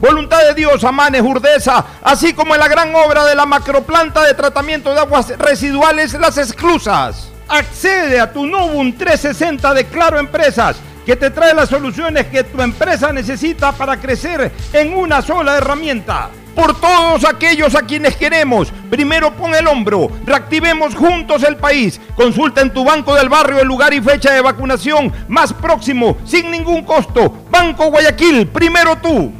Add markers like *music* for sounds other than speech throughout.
Voluntad de Dios, Amanes, Urdesa, así como en la gran obra de la macroplanta de tratamiento de aguas residuales Las Exclusas. Accede a tu Novum 360 de Claro Empresas que te trae las soluciones que tu empresa necesita para crecer en una sola herramienta. Por todos aquellos a quienes queremos, primero pon el hombro, reactivemos juntos el país. Consulta en tu banco del barrio el lugar y fecha de vacunación más próximo, sin ningún costo. Banco Guayaquil, primero tú.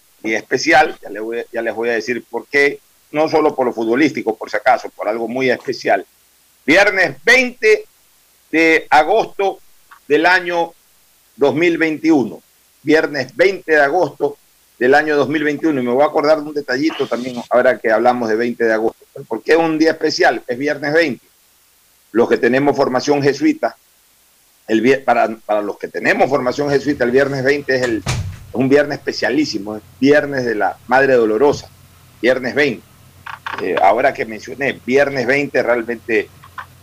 y especial, ya les, voy, a decir por qué, no solo por lo futbolístico, por si acaso, por algo muy especial. Viernes 20 de agosto del año 2021. Viernes 20 de agosto del año 2021. Y me voy a acordar de un detallito también ahora que hablamos de 20 de agosto. ¿Por qué un día especial? Es viernes 20. Los que tenemos formación jesuita, el, para, para los que tenemos formación jesuita, el viernes 20 es el, un viernes especialísimo, es viernes de la Madre Dolorosa, viernes 20. Eh, ahora que mencioné, viernes 20 realmente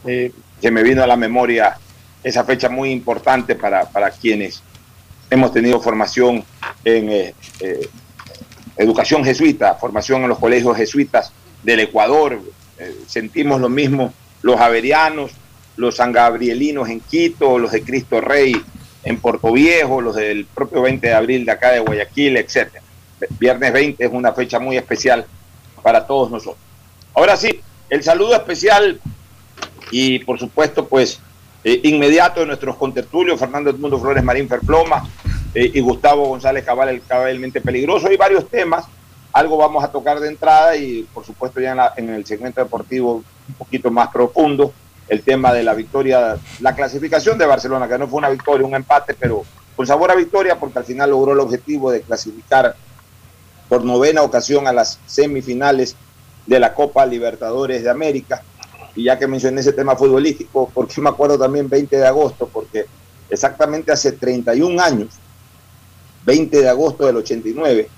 eh, se me vino a la memoria esa fecha muy importante para, para quienes hemos tenido formación en eh, educación jesuita, formación en los colegios jesuitas del Ecuador. Sentimos lo mismo los averianos, los sangabrielinos en Quito, los de Cristo Rey en Puerto Viejo, los del propio 20 de abril de acá de Guayaquil, etc. Viernes 20 es una fecha muy especial para todos nosotros. Ahora sí, el saludo especial y por supuesto pues eh, inmediato de nuestros contertulios, Fernando Edmundo Flores Marín Ferploma eh, y Gustavo González Cabal, el cabalmente peligroso. Hay varios temas, algo vamos a tocar de entrada y por supuesto ya en, en el segmento deportivo un poquito más profundo, el tema de la victoria, la clasificación de Barcelona, que no fue una victoria, un empate, pero con sabor a victoria porque al final logró el objetivo de clasificar por novena ocasión a las semifinales de la Copa Libertadores de América. Y ya que mencioné ese tema futbolístico, porque me acuerdo también 20 de agosto, porque exactamente hace 31 años, 20 de agosto del 89,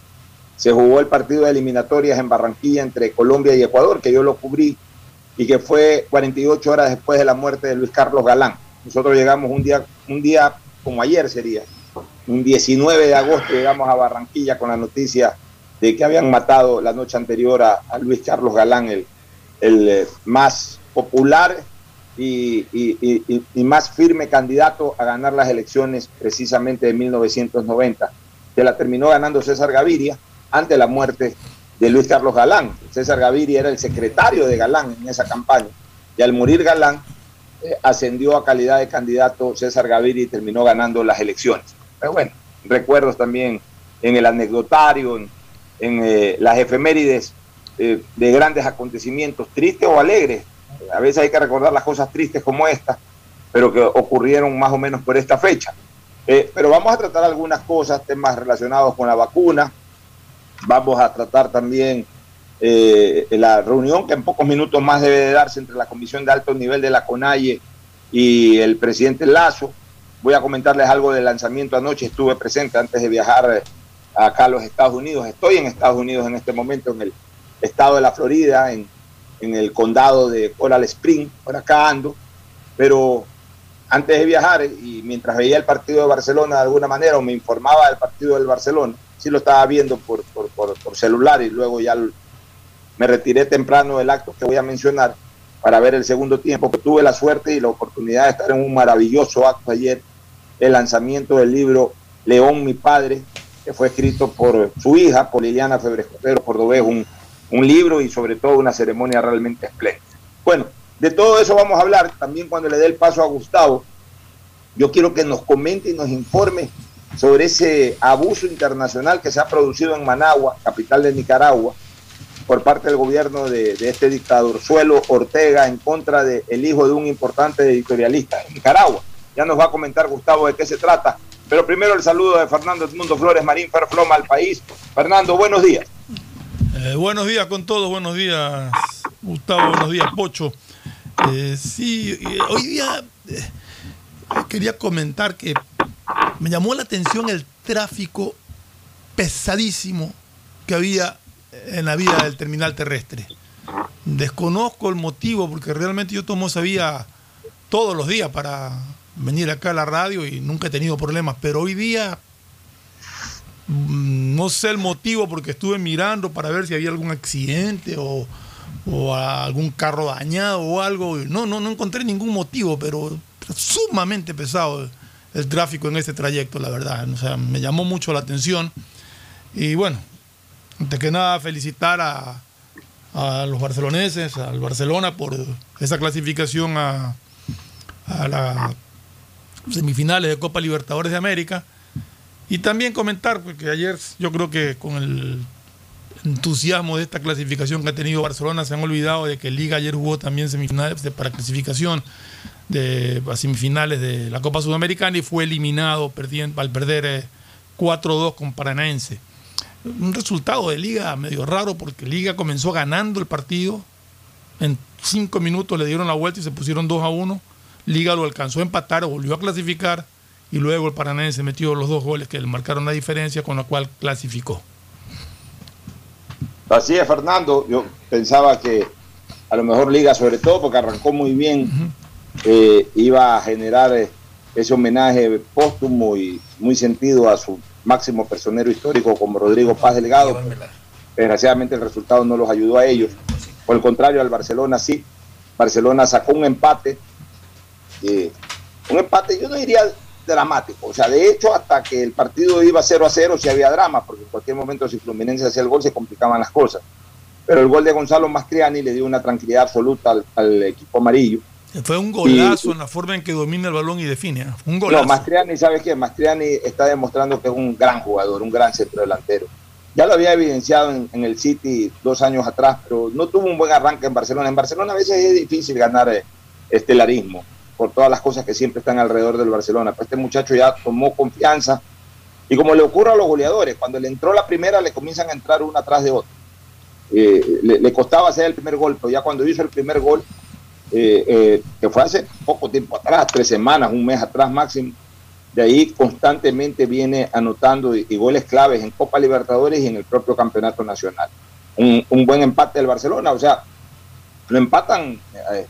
se jugó el partido de eliminatorias en Barranquilla entre Colombia y Ecuador, que yo lo cubrí y que fue 48 horas después de la muerte de Luis Carlos Galán. Nosotros llegamos un día, un día como ayer sería, un 19 de agosto llegamos a Barranquilla con la noticia de que habían matado la noche anterior a, Luis Carlos Galán, el, el eh, más popular y, y, y, más firme candidato a ganar las elecciones precisamente de 1990. Se la terminó ganando César Gaviria ante la muerte de Luis Carlos Galán. César Gaviria era el secretario de Galán en esa campaña. Y al morir Galán, eh, ascendió a calidad de candidato César Gaviria y terminó ganando las elecciones. Pero bueno, recuerdos también en el anecdotario, en, eh, las efemérides eh, de grandes acontecimientos, tristes o alegres. A veces hay que recordar las cosas tristes como esta, pero que ocurrieron más o menos por esta fecha. Pero vamos a tratar algunas cosas, temas relacionados con la vacuna. Vamos a tratar también eh, la reunión que en pocos minutos más debe de darse entre la Comisión de Alto Nivel de la CONAIE y el presidente Lazo. Voy a comentarles algo del lanzamiento anoche. Estuve presente antes de viajar acá a los Estados Unidos. Estoy en Estados Unidos en este momento, en el estado de la Florida, en, en el condado de Coral Spring, por acá ando. Pero antes de viajar y mientras veía el partido de Barcelona de alguna manera o me informaba del partido del Barcelona, sí lo estaba viendo por, por, por, por celular y luego ya me retiré temprano del acto que voy a mencionar para ver el segundo tiempo, que tuve la suerte y la oportunidad de estar en un maravilloso acto ayer, el lanzamiento del libro León, mi padre, que fue escrito por su hija, por Liliana Febres Cordero Cordobés, un, un libro y sobre todo una ceremonia realmente espléndida. Bueno, de todo eso vamos a hablar también cuando le dé el paso a Gustavo. Yo quiero que nos comente y nos informe sobre ese abuso internacional que se ha producido en Managua, capital de Nicaragua, por parte del gobierno de, de este dictador Suelo Ortega en contra del el hijo de un importante editorialista en Nicaragua. Ya nos va a comentar Gustavo de qué se trata. Pero primero el saludo de Fernando Edmundo Flores Marín Ferfloma al país. Fernando, buenos días. Eh, buenos días con todos, buenos días Gustavo, buenos días Pocho. Eh, sí, hoy día eh, quería comentar que me llamó la atención el tráfico pesadísimo que había en la vía del terminal terrestre. Desconozco el motivo porque realmente yo tomo esa vía todos los días para venir acá a la radio y nunca he tenido problemas, pero hoy día mm, no sé el motivo porque estuve mirando para ver si había algún accidente o, o algún carro dañado o algo. No, no, no encontré ningún motivo, pero sumamente pesado el, tráfico en este trayecto, la verdad. Me llamó mucho la atención. Y bueno, antes que nada, felicitar a, a los barceloneses, al Barcelona, por esa clasificación a, a las semifinales de Copa Libertadores de América. Y también comentar, porque ayer yo creo que con el entusiasmo de esta clasificación que ha tenido Barcelona, se han olvidado de que Liga ayer jugó también semifinales para clasificación de a semifinales de la Copa Sudamericana y fue eliminado perdiendo, al perder eh, 4-2 con Paranaense. Un resultado de Liga medio raro porque Liga comenzó ganando el partido, en cinco minutos le dieron la vuelta y se pusieron 2 a 1. Liga lo alcanzó a empatar, volvió a clasificar y luego el Paranaense metió los dos goles que le marcaron la diferencia con la cual clasificó. Así es, Fernando. Yo pensaba que a lo mejor Liga, sobre todo porque arrancó muy bien. Eh, iba a generar eh, ese homenaje póstumo y muy sentido a su máximo personero histórico como Rodrigo Paz Delgado. Desgraciadamente el resultado no los ayudó a ellos. Por el contrario, al Barcelona sí. Barcelona sacó un empate. Eh, un empate, yo no diría dramático. O sea, de hecho, hasta que el partido iba 0 a 0, sí había drama, porque en cualquier momento si Fluminense hacía el gol se complicaban las cosas. Pero el gol de Gonzalo Mastriani le dio una tranquilidad absoluta al equipo amarillo. Fue un golazo y, en la forma en que domina el balón y define. ¿eh? Un golazo. No, Mastriani, ¿sabes qué? Mastriani está demostrando que es un gran jugador, un gran centro delantero. Ya lo había evidenciado en, en, el City dos años atrás, pero no tuvo un buen arranque en Barcelona. En Barcelona a veces es difícil ganar eh, estelarismo por todas las cosas que siempre están alrededor del Barcelona. Pues este muchacho ya tomó confianza y como le ocurre a los goleadores, cuando le entró la primera le comienzan a entrar una atrás de otra. Eh, le, le, costaba hacer el primer gol, pero ya cuando hizo el primer gol eh, eh, que fue hace poco tiempo atrás, tres semanas, un mes atrás máximo. De ahí constantemente viene anotando y, y goles claves en Copa Libertadores y en el propio Campeonato Nacional. Un, un buen empate del Barcelona, o sea, lo empatan eh,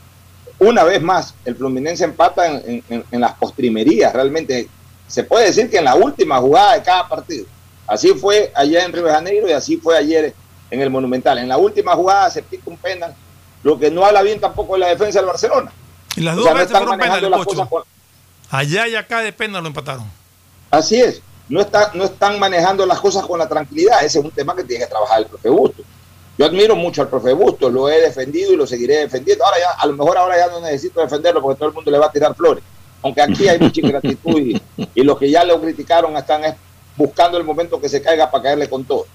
una vez más. El Fluminense empata en, en- en las postrimerías, realmente. Se puede decir que en la última jugada de cada partido. Así fue allá en Río de Janeiro y así fue ayer en el Monumental. En la última jugada se pica un penal, lo que no habla bien tampoco de la defensa del Barcelona. Y las O dos sea, no veces están fueron manejando penales, las Pocho. cosas con- Allá y acá de pena lo empataron. Así es, no, está, no están manejando las cosas con la tranquilidad. Ese es un tema que tiene que trabajar el profe Busto. Yo admiro mucho al profe Busto, lo he defendido y lo seguiré defendiendo. Ahora ya, a lo mejor ahora ya no necesito defenderlo porque todo el mundo le va a tirar flores. Aunque aquí hay mucha ingratitud y, *laughs* y los que ya lo criticaron están es buscando el momento que se caiga para caerle con todo.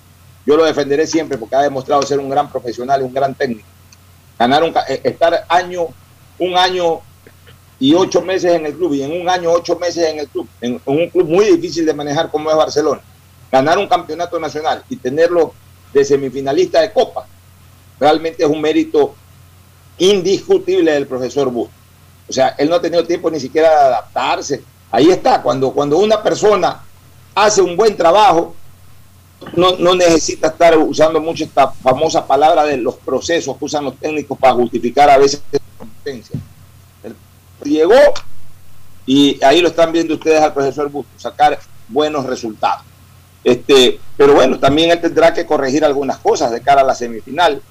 Yo lo defenderé siempre porque ha demostrado ser un gran profesional y un gran técnico. Ganar un, eh, estar año, un año y ocho meses en el club y en un año ocho meses en el club, en un club muy difícil de manejar como es Barcelona, ganar un campeonato nacional y tenerlo de semifinalista de Copa, realmente es un mérito indiscutible del profesor Busto. O sea, él no ha tenido tiempo ni siquiera de adaptarse. Ahí está, cuando, cuando una persona hace un buen trabajo, no, no necesita estar usando mucho esta famosa palabra de los procesos que usan los técnicos para justificar a veces competencia. Llegó y ahí lo están viendo ustedes al profesor Busto, sacar buenos resultados. Este, pero bueno, también él tendrá que corregir algunas cosas de cara a la semifinal.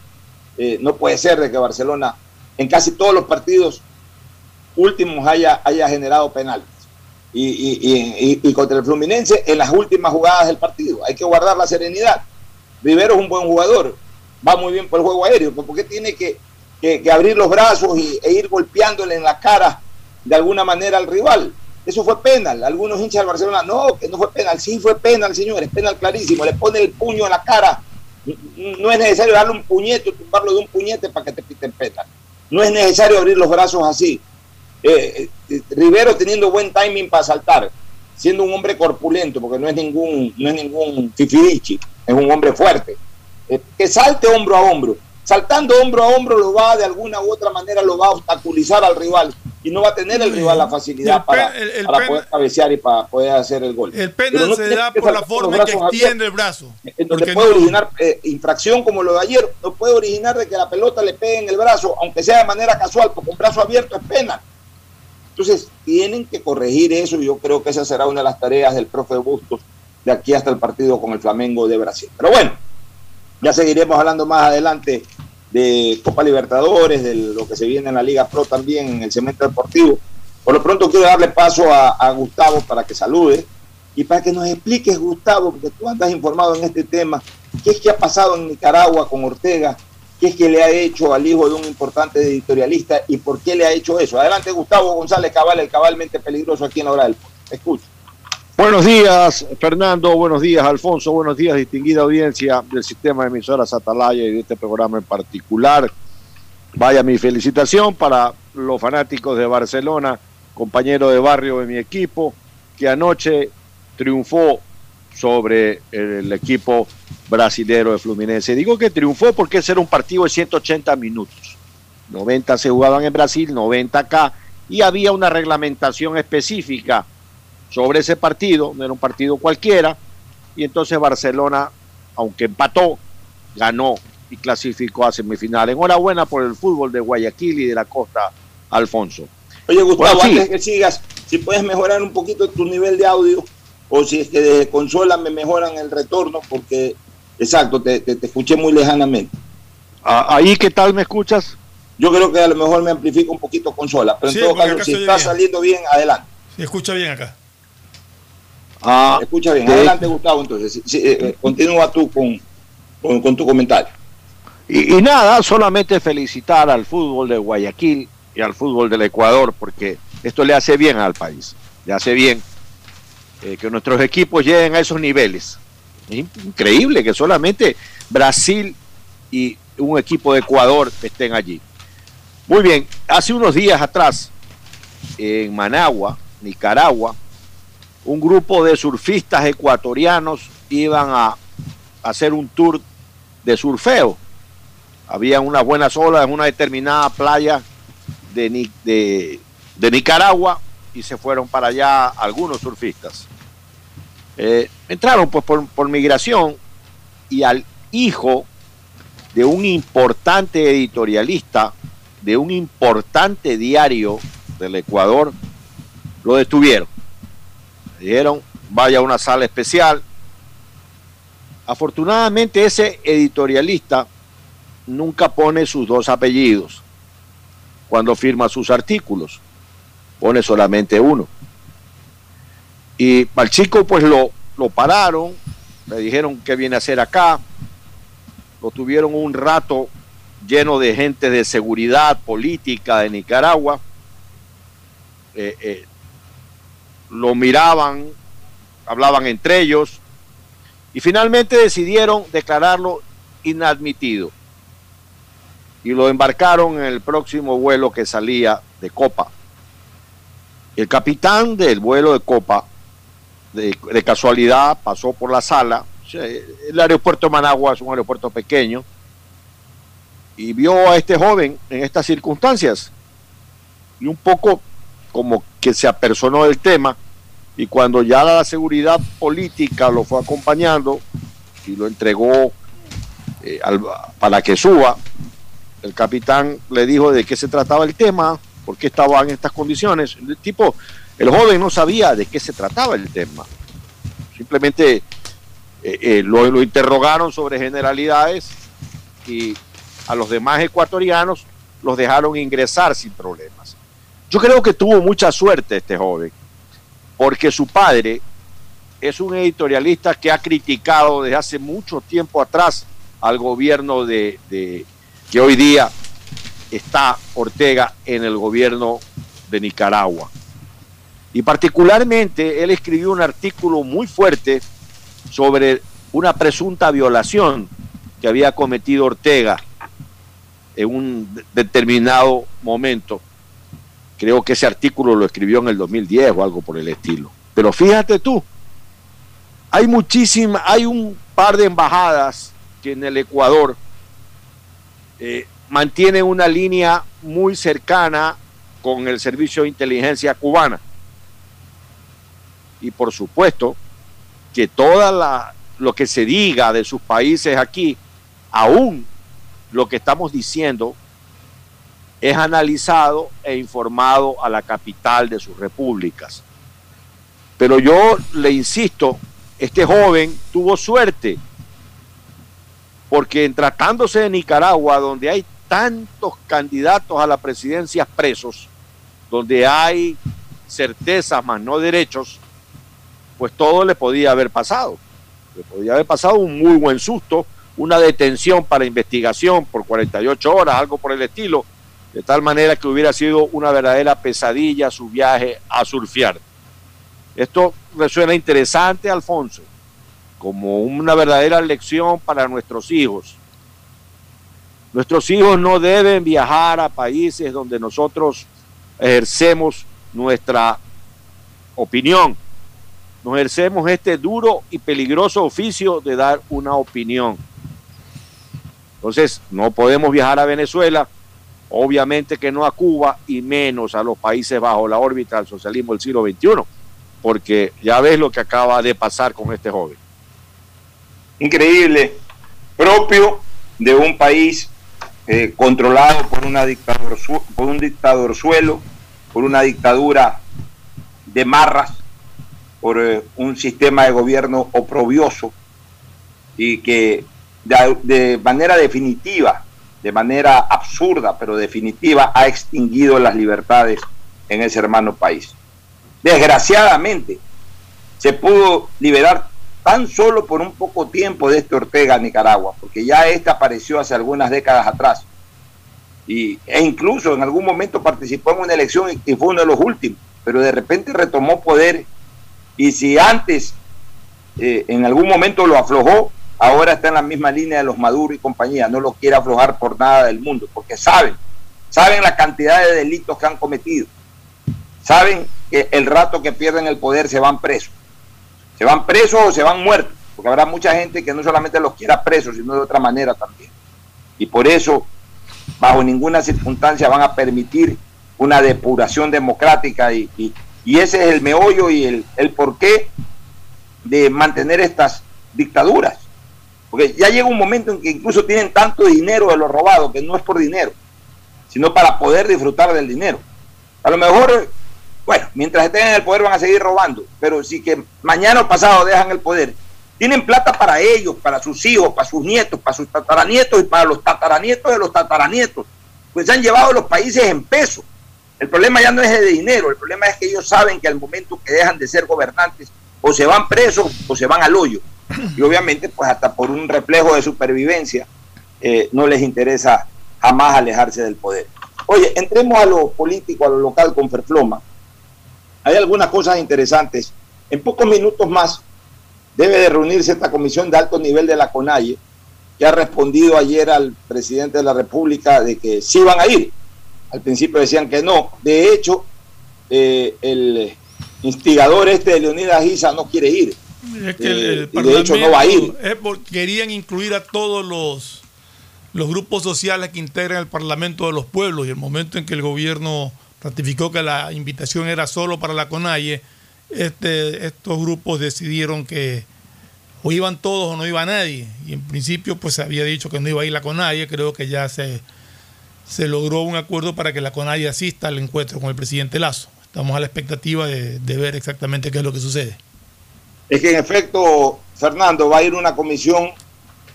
Eh, no puede ser de que Barcelona en casi todos los partidos últimos haya, haya generado penales. Y, y- contra el Fluminense en las últimas jugadas del partido. Hay que guardar la serenidad. Rivero es un buen jugador, va muy bien por el juego aéreo, ¿por qué tiene que abrir los brazos y, e ir golpeándole en la cara de alguna manera al rival? Eso fue penal. Algunos hinchas del Barcelona, no, que no fue penal. Sí fue penal, señores, penal clarísimo. Le pone el puño en la cara. No es necesario darle un puñete, tumbarlo de un puñete para que te piten penal. No es necesario abrir los brazos así. Eh, eh, Rivero teniendo buen timing para saltar, siendo un hombre corpulento, porque no es ningún, no es ningún fifirichi, es un hombre fuerte. Eh, que salte hombro a hombro. Saltando hombro a hombro lo va de alguna u otra manera, lo va a obstaculizar al rival y no va a tener el rival la facilidad El pe- para, el- el para pen- poder cabecear y para poder hacer el gol. El penal no se da por la forma en que extiende el brazo. en donde Porque puede no- originar eh, infracción como lo de ayer, no puede originar de que la pelota le pegue en el brazo, aunque sea de manera casual, porque un brazo abierto es pena. Entonces, tienen que corregir eso y yo creo que esa será una de las tareas del profe Bustos de aquí hasta el partido con el Flamengo de Brasil. Pero bueno, ya seguiremos hablando más adelante de Copa Libertadores, de lo que se viene en la Liga Pro también, en el cemento deportivo. Por lo pronto quiero darle paso a, a Gustavo para que salude y para que nos expliques, Gustavo, porque tú andas informado en este tema, qué es que ha pasado en Nicaragua con Ortega, qué es que le ha hecho al hijo de un importante editorialista y por qué le ha hecho eso. Adelante, Gustavo González Cabal, el cabalmente peligroso aquí en la hora del Escucha. Buenos días, Fernando. Buenos días, Alfonso. Buenos días, distinguida audiencia del sistema de emisoras Atalaya y de este programa en particular. Vaya mi felicitación para los fanáticos de Barcelona, compañero de barrio de mi equipo, que anoche triunfó sobre el equipo brasilero de Fluminense. Digo que triunfó porque ese era un partido de 180 minutos. 90 se jugaban en Brasil, 90 acá, y había una reglamentación específica sobre ese partido, no era un partido cualquiera, y entonces Barcelona, aunque empató, ganó y clasificó a semifinal. Enhorabuena por el fútbol de Guayaquil y de la costa, Alfonso. Oye, Gustavo, Bueno, sí. antes que sigas, si puedes mejorar un poquito tu nivel de audio, o si es que desde consola me mejoran el retorno, porque, exacto, te, te- te escuché muy lejanamente. Ah, Ahí, ¿qué tal me escuchas? Yo creo que a lo mejor me amplifica un poquito consola, pero en todo caso, si está bien. saliendo bien, adelante. Se escucha bien acá. Ah, Escucha bien, de- adelante, Gustavo, entonces. Sí, sí, eh, eh, continúa tú con, con, con tu comentario. Y, y nada, solamente felicitar al fútbol de Guayaquil y al fútbol del Ecuador, porque esto le hace bien al país, le hace bien eh, que nuestros equipos lleguen a esos niveles. Es in- increíble que solamente Brasil y un equipo de Ecuador estén allí. Muy bien, hace unos días atrás, en Managua, Nicaragua, un grupo de surfistas ecuatorianos iban a hacer un tour de surfeo había unas buenas olas en una determinada playa de- de Nicaragua y se fueron para allá algunos surfistas. Eh, entraron pues por, por migración y al hijo de un importante editorialista, de un importante diario del Ecuador, lo detuvieron. Le dijeron, vaya a una sala especial. Afortunadamente ese editorialista nunca pone sus dos apellidos cuando firma sus artículos. Pone solamente uno. Y al chico pues lo, lo pararon, le dijeron qué viene a hacer acá. Lo tuvieron un rato lleno de gente de seguridad política de Nicaragua. Eh, eh, lo miraban, hablaban entre ellos y finalmente decidieron declararlo inadmitido y lo embarcaron en el próximo vuelo que salía de Copa. El capitán del vuelo de Copa, de, casualidad, pasó por la sala. El aeropuerto de Managua es un aeropuerto pequeño y vio a este joven en estas circunstancias y un poco como que se apersonó del tema y cuando ya la seguridad política lo fue acompañando y lo entregó eh, para que suba, el capitán le dijo de qué se trataba el tema, por qué estaba en estas condiciones. El tipo, el joven no sabía de qué se trataba el tema. Simplemente eh, eh, lo, interrogaron sobre generalidades y a los demás ecuatorianos los dejaron ingresar sin problemas. Yo creo que tuvo mucha suerte este joven, porque su padre es un editorialista que ha criticado desde hace mucho tiempo atrás al gobierno de- que hoy día está Ortega en el gobierno de Nicaragua. Y particularmente él escribió un artículo muy fuerte sobre una presunta violación que había cometido Ortega en un de- determinado momento. Creo que ese artículo lo escribió en el 2010 o algo por el estilo. Pero fíjate tú, hay muchísimas, hay un par de embajadas que en el Ecuador eh, mantienen una línea muy cercana con el servicio de inteligencia cubana. Y por supuesto que toda lo que se diga de sus países aquí, aún lo que estamos diciendo, es analizado e informado a la capital de sus repúblicas. Pero yo le insisto, este joven tuvo suerte, porque en tratándose de Nicaragua, donde hay tantos candidatos a la presidencia presos, donde hay certezas más no derechos, pues todo le podía haber pasado. Le podía haber pasado un muy buen susto, una detención para investigación por 48 horas, algo por el estilo, de tal manera que hubiera sido una verdadera pesadilla su viaje a surfear. Esto resuena interesante, Alfonso, como una verdadera lección para nuestros hijos. Nuestros hijos no deben viajar a países donde nosotros ejercemos nuestra opinión. Nos ejercemos este duro y peligroso oficio de dar una opinión. Entonces, no podemos viajar a Venezuela, obviamente que no a Cuba y menos a los países bajo la órbita del socialismo del siglo XXI, porque ya ves lo que acaba de pasar con este joven. Increíble, propio de un país eh, controlado por, una dictador, por un dictador suelo, por una dictadura de marras, por eh, un sistema de gobierno oprobioso y que de, de manera definitiva, de manera absurda, pero definitiva, ha extinguido las libertades en ese hermano país. Desgraciadamente, se pudo liberar tan solo por un poco tiempo de este Ortega Nicaragua, porque ya este apareció hace algunas décadas atrás. Y, e incluso en algún momento participó en una elección y fue uno de los últimos, pero de repente retomó poder y si antes eh, en algún momento lo aflojó, ahora está en la misma línea de los Maduro y compañía, no lo quiere aflojar por nada del mundo, porque saben, saben la cantidad de delitos que han cometido, saben que el rato que pierden el poder se van presos, se van presos o se van muertos, porque habrá mucha gente que no solamente los quiera presos, sino de otra manera también. Y por eso, bajo ninguna circunstancia van a permitir una depuración democrática y, y- y ese es el meollo y el, el porqué de mantener estas dictaduras. Porque ya llega un momento en que incluso tienen tanto dinero de lo robado que no es por dinero, sino para poder disfrutar del dinero. A lo mejor, bueno, mientras estén en el poder van a seguir robando, pero si que mañana o pasado dejan el poder, tienen plata para ellos, para sus hijos, para sus nietos, para sus tataranietos y para los tataranietos de los tataranietos. Pues se han llevado los países en peso. El problema ya no es de dinero, el problema es que ellos saben que al momento que dejan de ser gobernantes, o se van presos o se van al hoyo. Y obviamente, pues hasta por un reflejo de supervivencia, eh, no les interesa jamás alejarse del poder. Oye, entremos a lo político, a lo local con Ferfloma. Hay algunas cosas interesantes. En pocos minutos más debe de reunirse esta comisión de alto nivel de la CONAIE, que ha respondido ayer al presidente de la República de que sí van a ir. Al principio decían que no. De hecho, eh, el instigador este de Leonidas Giza no quiere ir. Es que el, el Eh, y de hecho no va a ir. es porque querían incluir a todos los, los grupos sociales que integran el Parlamento de los Pueblos y el momento en que el gobierno ratificó que la invitación era solo para la CONAIE, este, estos grupos decidieron que o iban todos o no iba nadie. Y en principio pues se había dicho que no iba a ir la CONAIE, creo que ya se, se logró un acuerdo para que la CONAIE asista al encuentro con el presidente Lazo. Estamos a la expectativa de, de ver exactamente qué es lo que sucede. Es que en efecto, Fernando, va a ir una comisión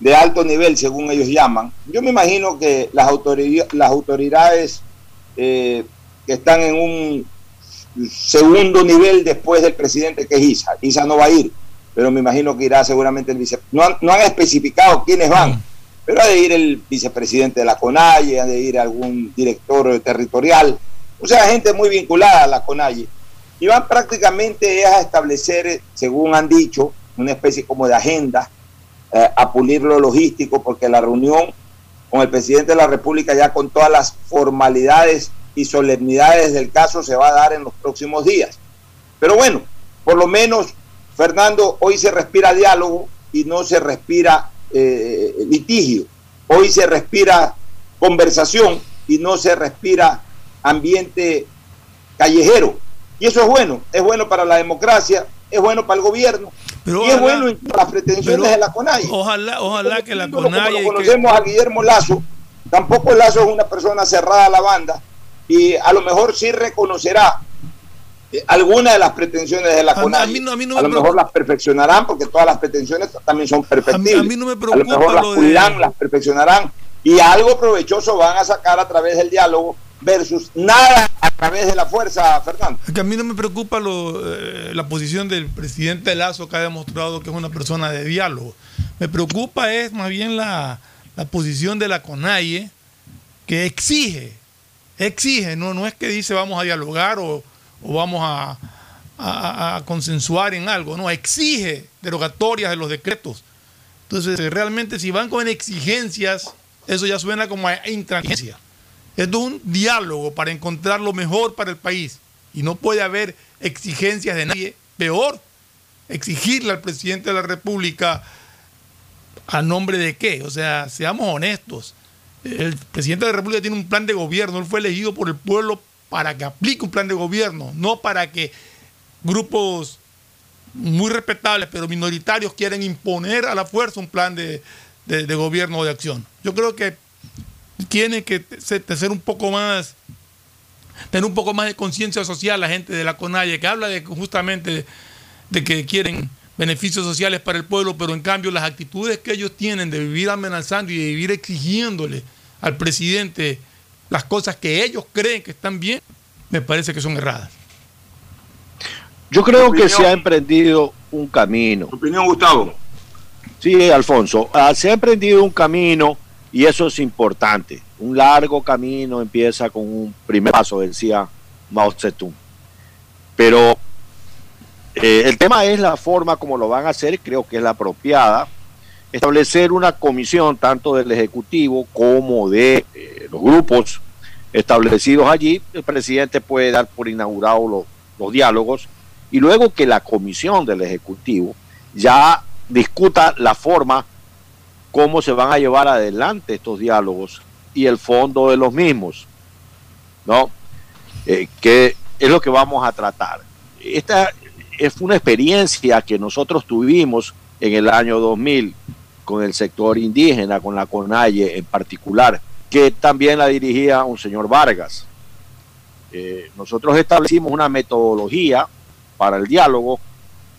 de alto nivel, según ellos llaman. Yo me imagino que las, autoridades, las autoridades eh, que están en un segundo nivel después del presidente, que es Isa, Isa no va a ir, pero me imagino que irá seguramente el vicepresidente. No han, no han especificado quiénes van, pero ha de ir el vicepresidente de la CONAIE, ha de ir algún director territorial, o sea, gente muy vinculada a la CONAIE y van prácticamente a establecer, según han dicho, una especie como de agenda, eh, a pulir lo logístico, porque la reunión con el presidente de la República ya con todas las formalidades y solemnidades del caso se va a dar en los próximos días. Pero bueno, por lo menos, Fernando, hoy se respira diálogo y no se respira eh, litigio. Hoy se respira conversación y no se respira ambiente callejero. Y eso es bueno, es bueno para la democracia, es bueno para el gobierno Pero y es bueno en las pretensiones pero de la CONAIE. Ojalá, ojalá que la Como CONAIE... lo que- conocemos a Guillermo Lazo, tampoco Lazo es una persona cerrada a la banda y a lo mejor sí reconocerá eh, algunas de las pretensiones de la A mí- CONAIE. a mí no- lo mejor preocupa. las perfeccionarán porque todas las pretensiones también son perfectibles. A mí- a mí no me A lo preocupa mejor las lo de- las perfeccionarán y algo provechoso van a sacar a través del diálogo versus nada a través de la fuerza, Fernando. Que a mí no me preocupa lo, eh, la posición del presidente Lazo, que ha demostrado que es una persona de diálogo. Me preocupa es más bien la, la posición de la CONAIE, que exige, exige, no, no es que dice vamos a dialogar o, o vamos a, a- consensuar en algo, no, exige derogatorias de los decretos. Entonces, eh, realmente si van con exigencias, eso ya suena como a intransigencia. Es un diálogo para encontrar lo mejor para el país. Y no puede haber exigencias de nadie. Peor, exigirle al presidente de la República a nombre de qué. O sea, seamos honestos. El presidente de la República tiene un plan de gobierno. Él fue elegido por el pueblo para que aplique un plan de gobierno, no para que grupos muy respetables pero minoritarios quieran imponer a la fuerza un plan de, de- gobierno o de acción. Yo creo que tiene que se- ser un poco más, tener un poco más de conciencia social la gente de la CONAIE, que habla de justamente de que quieren beneficios sociales para el pueblo, pero en cambio las actitudes que ellos tienen de vivir amenazando y de vivir exigiéndole al presidente las cosas que ellos creen que están bien, me parece que son erradas. Yo creo que se ha emprendido un camino. ¿Tu opinión, Gustavo? Sí, Alfonso, ah, se ha emprendido un camino y eso es importante. Un largo camino empieza con un primer paso, decía Mao Zedong. Pero eh, el tema es la forma como lo van a hacer, creo que es la apropiada. Establecer una comisión tanto del Ejecutivo como de eh, los grupos establecidos allí. El presidente puede dar por inaugurado los, los diálogos y luego que la comisión del Ejecutivo ya discuta la forma cómo se van a llevar adelante estos diálogos y el fondo de los mismos. ¿No? eh, que es lo que vamos a tratar. Esta es una experiencia que nosotros tuvimos en el año 2000 con el sector indígena, con la CONAIE en particular, que también la dirigía un señor Vargas. Eh, nosotros establecimos una metodología para el diálogo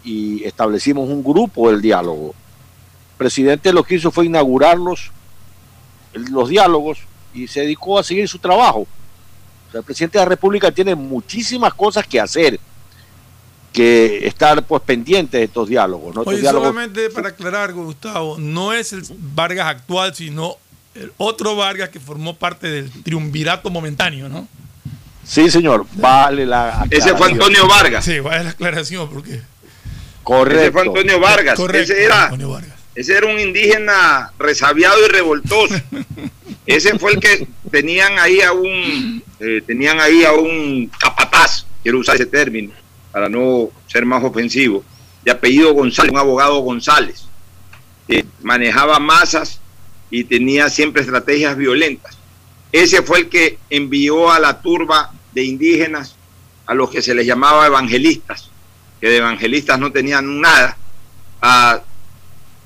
y establecimos un grupo del diálogo. El presidente lo que hizo fue inaugurarlos, los diálogos, y se dedicó a seguir su trabajo. O sea, el presidente de la República tiene muchísimas cosas que hacer, que estar pues pendiente de estos diálogos. ¿no? Estos Oye, diálogos- solamente para aclarar, Gustavo, no es el Vargas actual, sino el otro Vargas que formó parte del triunvirato momentáneo, ¿no? Sí, señor, vale la Ese fue aclaración. Antonio Vargas. Sí, vale la aclaración, porque. Correcto. Ese fue Antonio Vargas. Correcto, ese, era, Antonio Vargas. ese era un indígena resabiado y revoltoso. *laughs* ese fue el que tenían ahí a un eh, tenían ahí a un capataz, quiero usar ese término para no ser más ofensivo, de apellido González, un abogado González, que manejaba masas y tenía siempre estrategias violentas. Ese fue el que envió a la turba de indígenas a los que se les llamaba evangelistas, que de evangelistas no tenían nada, a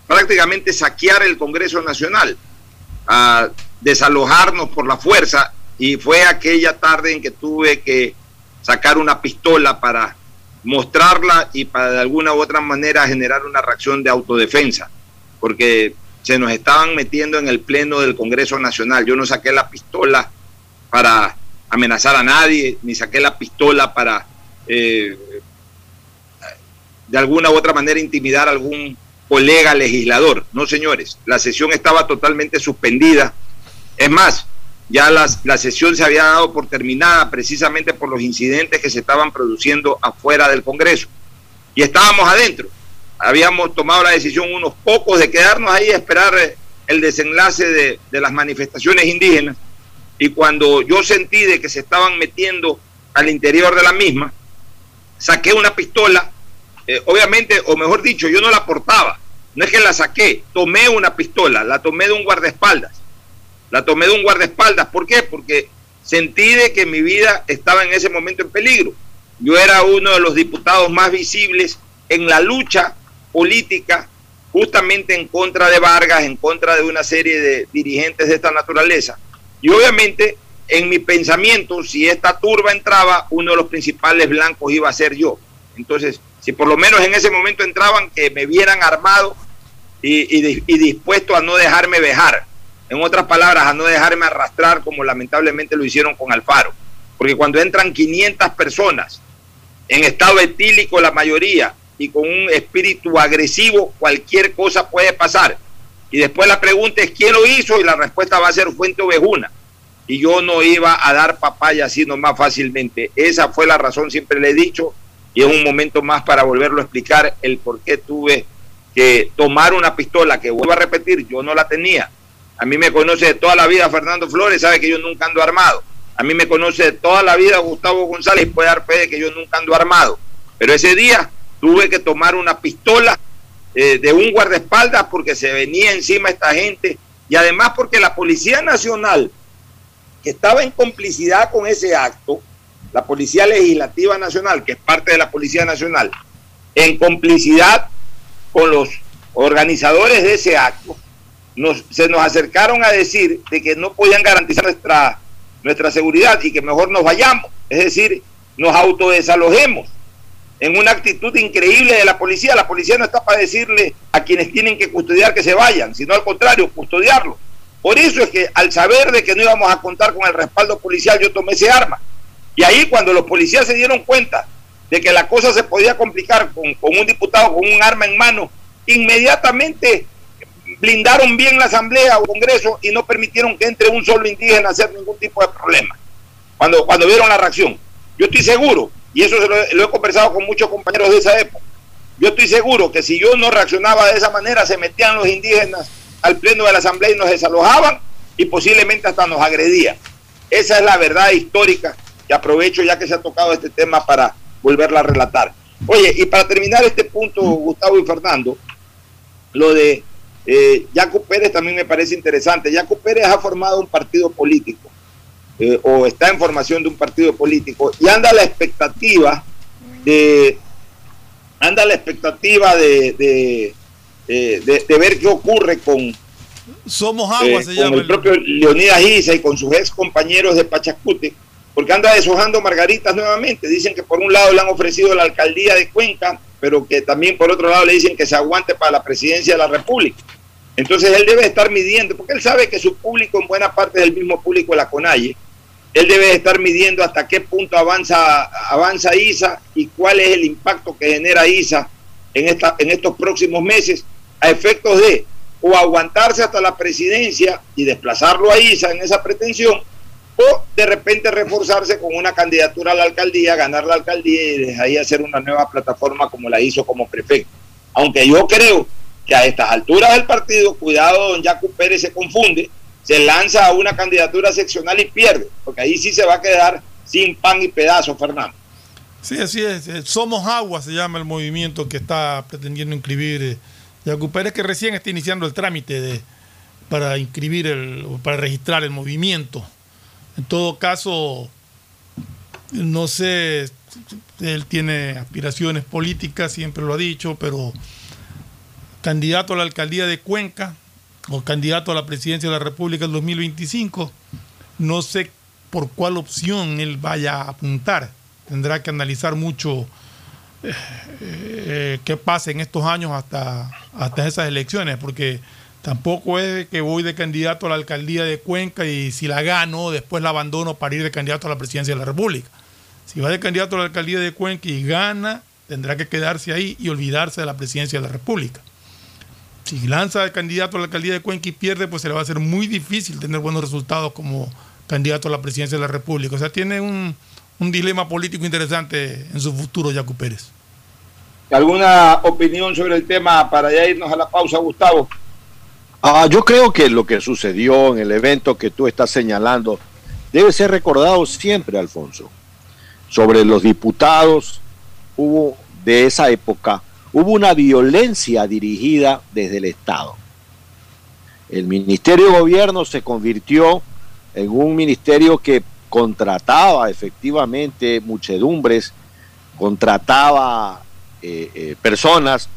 prácticamente saquear el Congreso Nacional, a desalojarnos por la fuerza, y fue aquella tarde en que tuve que sacar una pistola para mostrarla y para de alguna u otra manera generar una reacción de autodefensa, porque se nos estaban metiendo en el pleno del Congreso Nacional. Yo no saqué la pistola para amenazar a nadie, ni saqué la pistola para eh, de alguna u otra manera intimidar a algún colega legislador. No, señores, la sesión estaba totalmente suspendida. Es más, ya la sesión se había dado por terminada precisamente por los incidentes que se estaban produciendo afuera del Congreso. Y estábamos adentro. Habíamos tomado la decisión unos pocos de quedarnos ahí a esperar eh, el desenlace de, de las manifestaciones indígenas. Y cuando yo sentí de que se estaban metiendo al interior de la misma, saqué una pistola, eh, obviamente, o mejor dicho, yo no la portaba, no es que la saqué, tomé una pistola, la tomé de un guardaespaldas, la tomé de un guardaespaldas, ¿por qué? Porque sentí de que mi vida estaba en ese momento en peligro. Yo era uno de los diputados más visibles en la lucha política justamente en contra de Vargas, en contra de una serie de dirigentes de esta naturaleza. Y obviamente en mi pensamiento, si esta turba entraba, uno de los principales blancos iba a ser yo. Entonces, si por lo menos en ese momento entraban, que me vieran armado y, y di- y dispuesto a no dejarme vejar. En otras palabras, a no dejarme arrastrar como lamentablemente lo hicieron con Alfaro. Porque cuando entran 500 personas, en estado etílico la mayoría, y con un espíritu agresivo, cualquier cosa puede pasar. Y después la pregunta es quién lo hizo y la respuesta va a ser Fuente Ovejuna. Y yo no iba a dar papaya así nomás fácilmente. Esa fue la razón, siempre le he dicho, y es un momento más para volverlo a explicar el por qué tuve que tomar una pistola, que vuelvo a repetir, yo no la tenía. A mí me conoce de toda la vida Fernando Flores, sabe que yo nunca ando armado. A mí me conoce de toda la vida Gustavo González puede dar fe de que yo nunca ando armado. Pero ese día tuve que tomar una pistola eh, de un guardaespaldas porque se venía encima esta gente y además porque la Policía Nacional, que estaba en complicidad con ese acto, la Policía Legislativa Nacional, que es parte de la Policía Nacional, en complicidad con los organizadores de ese acto, nos, se nos acercaron a decir de que no podían garantizar nuestra, nuestra seguridad y que mejor nos vayamos, es decir, nos autodesalojemos en una actitud increíble de la policía. La policía no está para decirle a quienes tienen que custodiar que se vayan, sino al contrario, custodiarlo. Por eso es que al saber de que no íbamos a contar con el respaldo policial, yo tomé ese arma. Y ahí cuando los policías se dieron cuenta de que la cosa se podía complicar con, con un diputado con un arma en mano, inmediatamente blindaron bien la asamblea o congreso y no permitieron que entre un solo indígena a hacer ningún tipo de problema. Cuando, cuando vieron la reacción. Yo estoy seguro, y eso se lo, he- conversado con muchos compañeros de esa época, yo estoy seguro que si yo no reaccionaba de esa manera, se metían los indígenas al pleno de la asamblea y nos desalojaban y posiblemente hasta nos agredían. Esa es la verdad histórica que aprovecho ya que se ha tocado este tema para volverla a relatar. Oye, y para terminar este punto, Gustavo y Fernando, lo de eh, Jaco Pérez también me parece interesante. Jaco Pérez ha formado un partido político eh, o está en formación de un partido político y anda la expectativa de anda la expectativa de, de, de- de ver qué ocurre con, Somos agua, eh, se llama. el- propio Leonidas Isa y con sus ex compañeros de Pachacute, porque anda deshojando margaritas nuevamente. Dicen que por un lado le han ofrecido la alcaldía de Cuenca, pero que también por otro lado le dicen que se aguante para la presidencia de la República. Entonces él debe estar midiendo, porque él sabe que su público en buena parte es el mismo público de la CONAIE. Él debe estar midiendo hasta qué punto avanza, avanza ISA y cuál es el impacto que genera ISA en, estos próximos meses a efectos de o aguantarse hasta la presidencia y desplazarlo a ISA en esa pretensión, o de repente reforzarse con una candidatura a la alcaldía, ganar la alcaldía y desde ahí hacer una nueva plataforma como la hizo como prefecto. Aunque yo creo que a estas alturas del partido, cuidado, don Jaco Pérez se confunde, se lanza a una candidatura seccional y pierde, porque ahí sí se va a quedar sin pan y pedazo, Fernando. Sí, así es. eh, Somos Agua se llama el movimiento que está pretendiendo inscribir eh, Yacu Pérez, que recién está iniciando el trámite de, para inscribir, el, para registrar el movimiento. En todo caso, no sé, él tiene aspiraciones políticas, siempre lo ha dicho, pero candidato a la alcaldía de Cuenca o candidato a la presidencia de la República en 2025, no sé por cuál opción él vaya a apuntar. Tendrá que analizar mucho eh, eh, qué pasa en estos años hasta, hasta esas elecciones, porque tampoco es que voy de candidato a la alcaldía de Cuenca y si la gano, después la abandono para ir de candidato a la presidencia de la República. Si va de candidato a la alcaldía de Cuenca y gana, tendrá que quedarse ahí y olvidarse de la presidencia de la República. Si lanza de candidato a la alcaldía de Cuenca y pierde, pues se le va a hacer muy difícil tener buenos resultados como candidato a la presidencia de la República. O sea, tiene un, un dilema político interesante en su futuro, Yacu Pérez. ¿Alguna opinión sobre el tema para ya irnos a la pausa, Gustavo? Ah, yo creo que lo que sucedió en el evento que tú estás señalando debe ser recordado siempre, Alfonso. Sobre los diputados, hubo de esa época, hubo una violencia dirigida desde el Estado. El Ministerio de Gobierno se convirtió en un ministerio que contrataba efectivamente muchedumbres, contrataba eh, eh, personas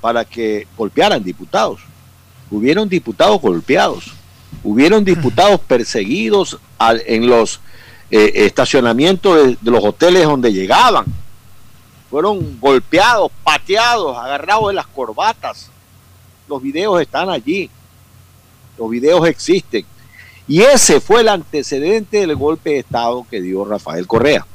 para que golpearan diputados. Hubieron diputados golpeados, hubieron diputados perseguidos al- en los eh, estacionamientos de, de los hoteles donde llegaban. Fueron golpeados, pateados, agarrados de las corbatas. Los videos están allí. Los videos existen. Y ese fue el antecedente del golpe de Estado que dio Rafael Correa.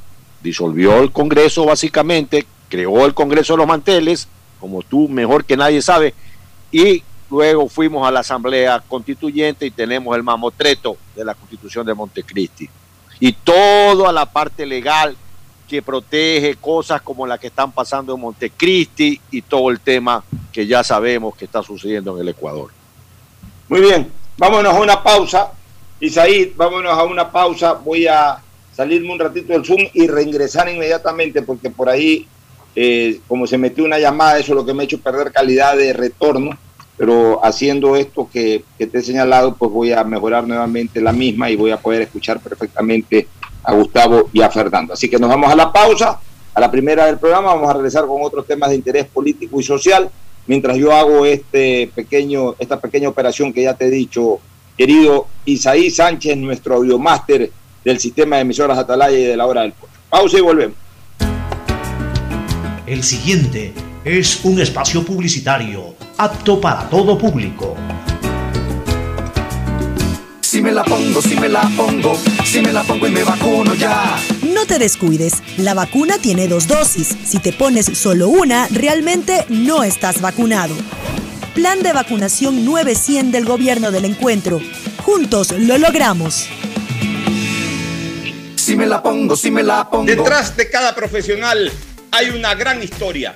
Disolvió el Congreso básicamente, creó el Congreso de los Manteles, como tú mejor que nadie sabe, y luego fuimos a la Asamblea Constituyente y tenemos el mamotreto de la Constitución de Montecristi. Y toda la parte legal que protege cosas como la que están pasando en Montecristi y todo el tema que ya sabemos que está sucediendo en el Ecuador. Muy bien, vámonos a una pausa. Isaí, vámonos a una pausa. Voy a salirme un ratito del Zoom y reingresar inmediatamente porque por ahí, eh, como se metió una llamada, eso es lo que me ha hecho perder calidad de retorno. Pero haciendo esto que, te he señalado, pues voy a mejorar nuevamente la misma y voy a poder escuchar perfectamente a Gustavo y a Fernando. Así que nos vamos a la pausa, a la primera del programa, vamos a regresar con otros temas de interés político y social, mientras yo hago este pequeño, esta pequeña operación que ya te he dicho, querido Isaí Sánchez, nuestro audiomáster del sistema de emisoras Atalaya y de la hora del pollo. Pausa y volvemos. El siguiente es un espacio publicitario apto para todo público. Si me la pongo, si me la pongo, si me la pongo y me vacuno ya. No te descuides, la vacuna tiene dos dosis. Si te pones solo una, realmente no estás vacunado. Plan de vacunación 900 del gobierno del encuentro. Juntos lo logramos. Si me la pongo, si me la pongo. Detrás de cada profesional hay una gran historia.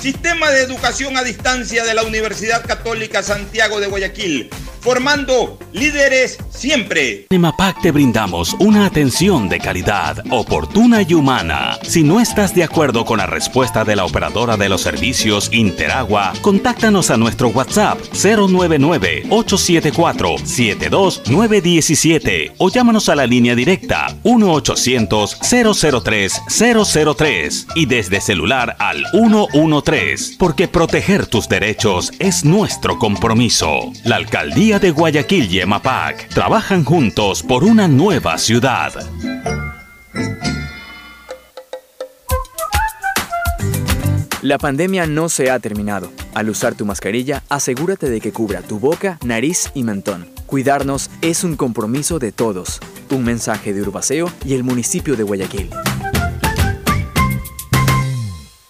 Sistema de educación a distancia de la Universidad Católica Santiago de Guayaquil. formando líderes siempre. En MAPAC te brindamos una atención de calidad, oportuna y humana. Si no estás de acuerdo con la respuesta de la operadora de los servicios Interagua, contáctanos a nuestro WhatsApp 099-874-72917 o llámanos a la línea directa 1-800-003-003 y desde celular al 113, porque proteger tus derechos es nuestro compromiso. La Alcaldía de Guayaquil y EMAPAC trabajan juntos por una nueva ciudad. La pandemia no se ha terminado. Al usar tu mascarilla, asegúrate de que cubra tu boca, nariz y mentón. Cuidarnos es un compromiso de todos. Un mensaje de Urbaceo y el municipio de Guayaquil.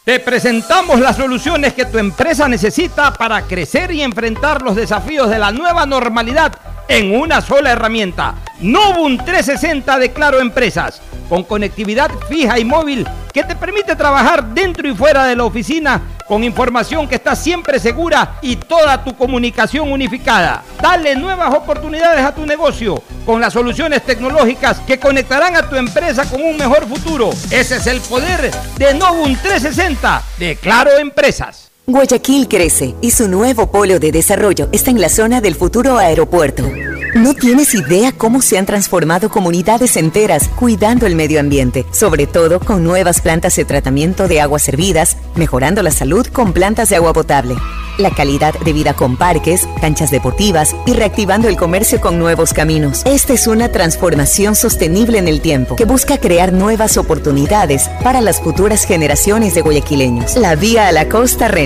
Te presentamos las soluciones que tu empresa necesita para crecer y enfrentar los desafíos de la nueva normalidad en una sola herramienta. Novum 360 de Claro Empresas, con conectividad fija y móvil que te permite trabajar dentro y fuera de la oficina con información que está siempre segura y toda tu comunicación unificada. Dale nuevas oportunidades a tu negocio con las soluciones tecnológicas que conectarán a tu empresa con un mejor futuro. Ese es el poder de Novum 360 de Claro Empresas. Guayaquil crece y su nuevo polo de desarrollo está en la zona del futuro aeropuerto. No tienes idea cómo se han transformado comunidades enteras cuidando el medio ambiente, sobre todo con nuevas plantas de tratamiento de aguas servidas, mejorando la salud con plantas de agua potable, la calidad de vida con parques, canchas deportivas y reactivando el comercio con nuevos caminos. Esta es una transformación sostenible en el tiempo que busca crear nuevas oportunidades para las futuras generaciones de guayaquileños. La vía a la costa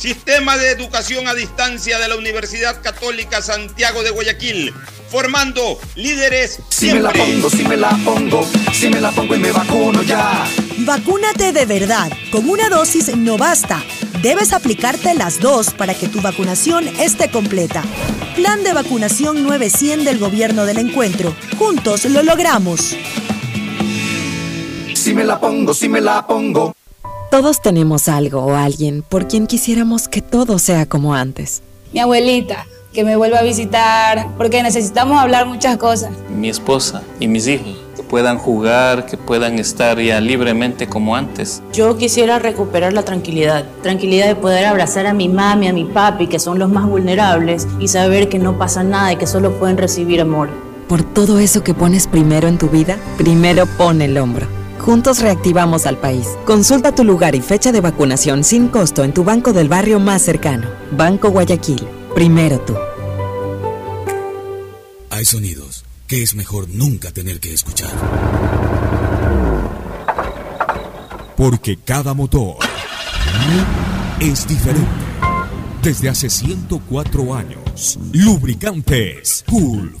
Sistema de Educación a Distancia de la Universidad Católica Santiago de Guayaquil, formando líderes Si me la pongo, si me la pongo, si me la pongo y me vacuno ya. Vacúnate de verdad. Con una dosis no basta. Debes aplicarte las dos para que tu vacunación esté completa. Plan de vacunación 900 del Gobierno del Encuentro. Juntos lo logramos. Si me la pongo, si me la pongo. Todos tenemos algo o alguien por quien quisiéramos que todo sea como antes. Mi abuelita, que me vuelva a visitar, porque necesitamos hablar muchas cosas. Mi esposa y mis hijos, que puedan jugar, que puedan estar ya libremente como antes. Yo quisiera recuperar la tranquilidad, tranquilidad de poder abrazar a mi mami, a mi papi, que son los más vulnerables, y saber que no pasa nada y que solo pueden recibir amor. Por todo eso que pones primero en tu vida, primero pone el hombro. Juntos reactivamos al país. Consulta tu lugar y fecha de vacunación sin costo en tu banco del barrio más cercano. Banco Guayaquil. Primero tú. Hay sonidos que es mejor nunca tener que escuchar. Porque cada motor es diferente. Desde hace 104 años, Lubricantes Gulf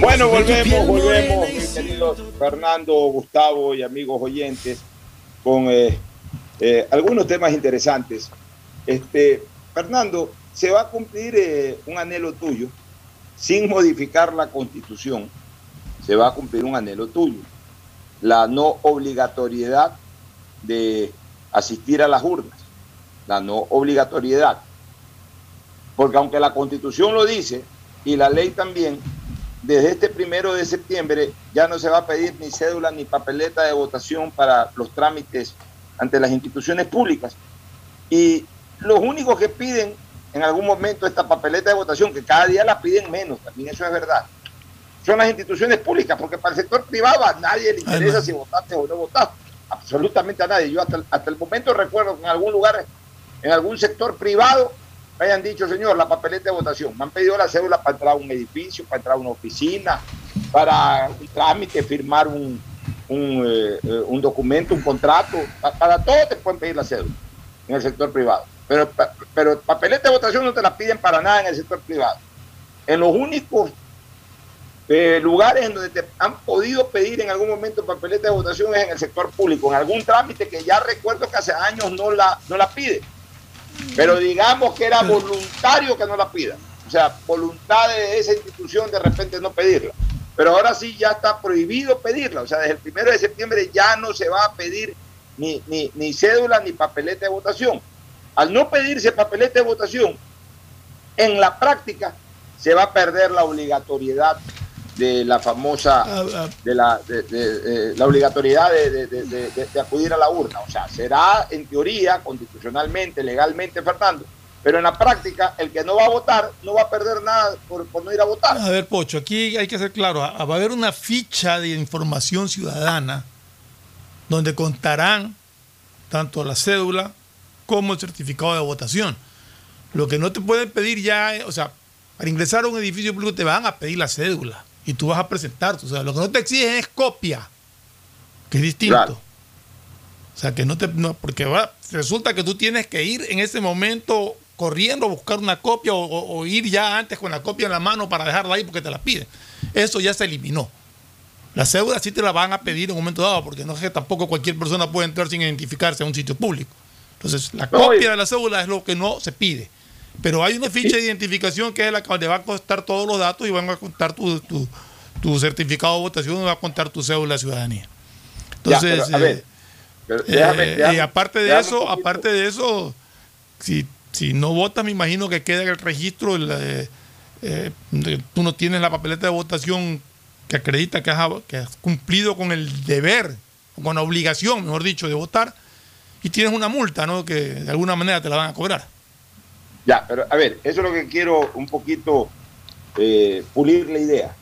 Bueno, volvemos, volvemos, mis queridos Fernando, Gustavo y amigos oyentes, con eh, eh, algunos temas interesantes. Este, Fernando, se va a cumplir eh, un anhelo tuyo sin modificar la constitución. Se va a cumplir un anhelo tuyo. La no obligatoriedad de asistir a las urnas. La no obligatoriedad. Porque aunque la constitución lo dice y la ley también, desde este primero de septiembre ya no se va a pedir ni cédula ni papeleta de votación para los trámites ante las instituciones públicas. Y los únicos que piden en algún momento esta papeleta de votación, que cada día la piden menos, también eso es verdad, son las instituciones públicas, porque para el sector privado a nadie le interesa si votaste o no votaste, absolutamente a nadie. Yo hasta, hasta el momento recuerdo que en algún lugar, en algún sector privado, me hayan dicho, señor, la papeleta de votación, me han pedido la cédula para entrar a un edificio, para entrar a una oficina, para un trámite, firmar un, un, eh, eh, documento, un contrato, pa- para todo te pueden pedir la cédula en el sector privado. Pero, pero papeleta de votación no te la piden para nada en el sector privado. En los únicos eh, lugares en donde te han podido pedir en algún momento papeleta de votación es en el sector público, en algún trámite que ya recuerdo que hace años no la, no la pide. Pero digamos que era voluntario que no la pida. O sea, voluntad de esa institución de repente no pedirla. Pero ahora sí ya está prohibido pedirla. O sea, desde el primero de septiembre ya no se va a pedir ni, ni, ni cédula ni papeleta de votación. Al no pedirse papeleta de votación, en la práctica se va a perder la obligatoriedad de la famosa de la, de- de- de- la obligatoriedad de acudir a la urna. O sea, será en teoría, constitucionalmente, legalmente, Fernando, pero en la práctica el que no va a votar no va a perder nada por, por no ir a votar. A ver, Pocho, aquí hay que ser claro. ah, Va a haber una ficha de información ciudadana donde contarán tanto la cédula como el certificado de votación. Lo que no te pueden pedir ya, eh, o sea, para ingresar a un edificio público te van a pedir la cédula y tú vas a presentarte. O sea, lo que no te exigen es copia, que es distinto. O sea, que no te. no, porque resulta que tú tienes que ir en ese momento corriendo a buscar una copia o, o- o ir ya antes con la copia en la mano para dejarla ahí porque te la piden. Eso ya se eliminó. La cédula sí te la van a pedir en un momento dado, porque no es que tampoco cualquier persona puede entrar sin identificarse a un sitio público. Entonces, la No, copia de la cédula es lo que no se pide. Pero hay una ficha de identificación que es la que te va a contar todos los datos y van a contar tu, tu, tu certificado de votación y va a contar tu cédula de ciudadanía. Ya, Entonces, pero, a eh, ver, pero déjame- eh, déjame- y aparte de eso, aparte de eso, si, si no votas, me imagino que queda en el registro, el, eh, eh, tú no tienes la papeleta de votación que acredita que has, que has cumplido con el deber, con la obligación, mejor dicho, de votar, y tienes una multa, ¿no? Que de alguna manera te la van a cobrar. Ya, pero a ver, eso es lo que quiero un poquito eh, pulir la idea.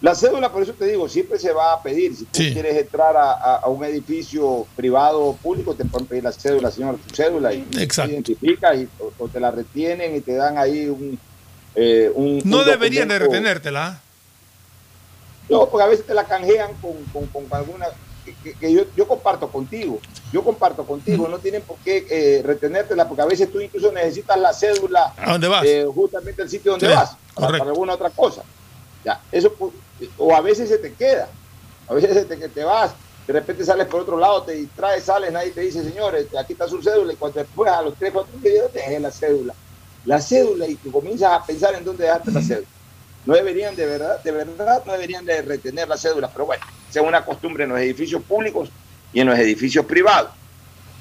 La cédula, por eso te digo, siempre se va a pedir. Si tú quieres entrar a, a- a un edificio privado o público, te pueden pedir la cédula, señor, tu cédula, y Exacto. te identificas y, o, o te la retienen y te dan ahí un... eh, un- No un deberían de retenértela. No, porque a veces te la canjean con, con- con alguna... Que, que- yo, yo comparto contigo, yo comparto contigo, no tienen por qué eh, retenértela, porque a veces tú incluso necesitas la cédula ¿A dónde vas? eh, justamente el sitio donde Sí, vas, para, para alguna otra cosa. Ya, eso, o a veces se te queda, a veces se te, que te vas, de repente sales por otro lado, te distraes, sales, nadie te dice, señores, aquí está su cédula, y cuando después a los 3, 4 días te dejé la cédula. La cédula, y tú comienzas a pensar en dónde dejaste la cédula. No deberían de verdad, de verdad, no deberían de retener la cédula, pero bueno, es una costumbre en los edificios públicos y en los edificios privados.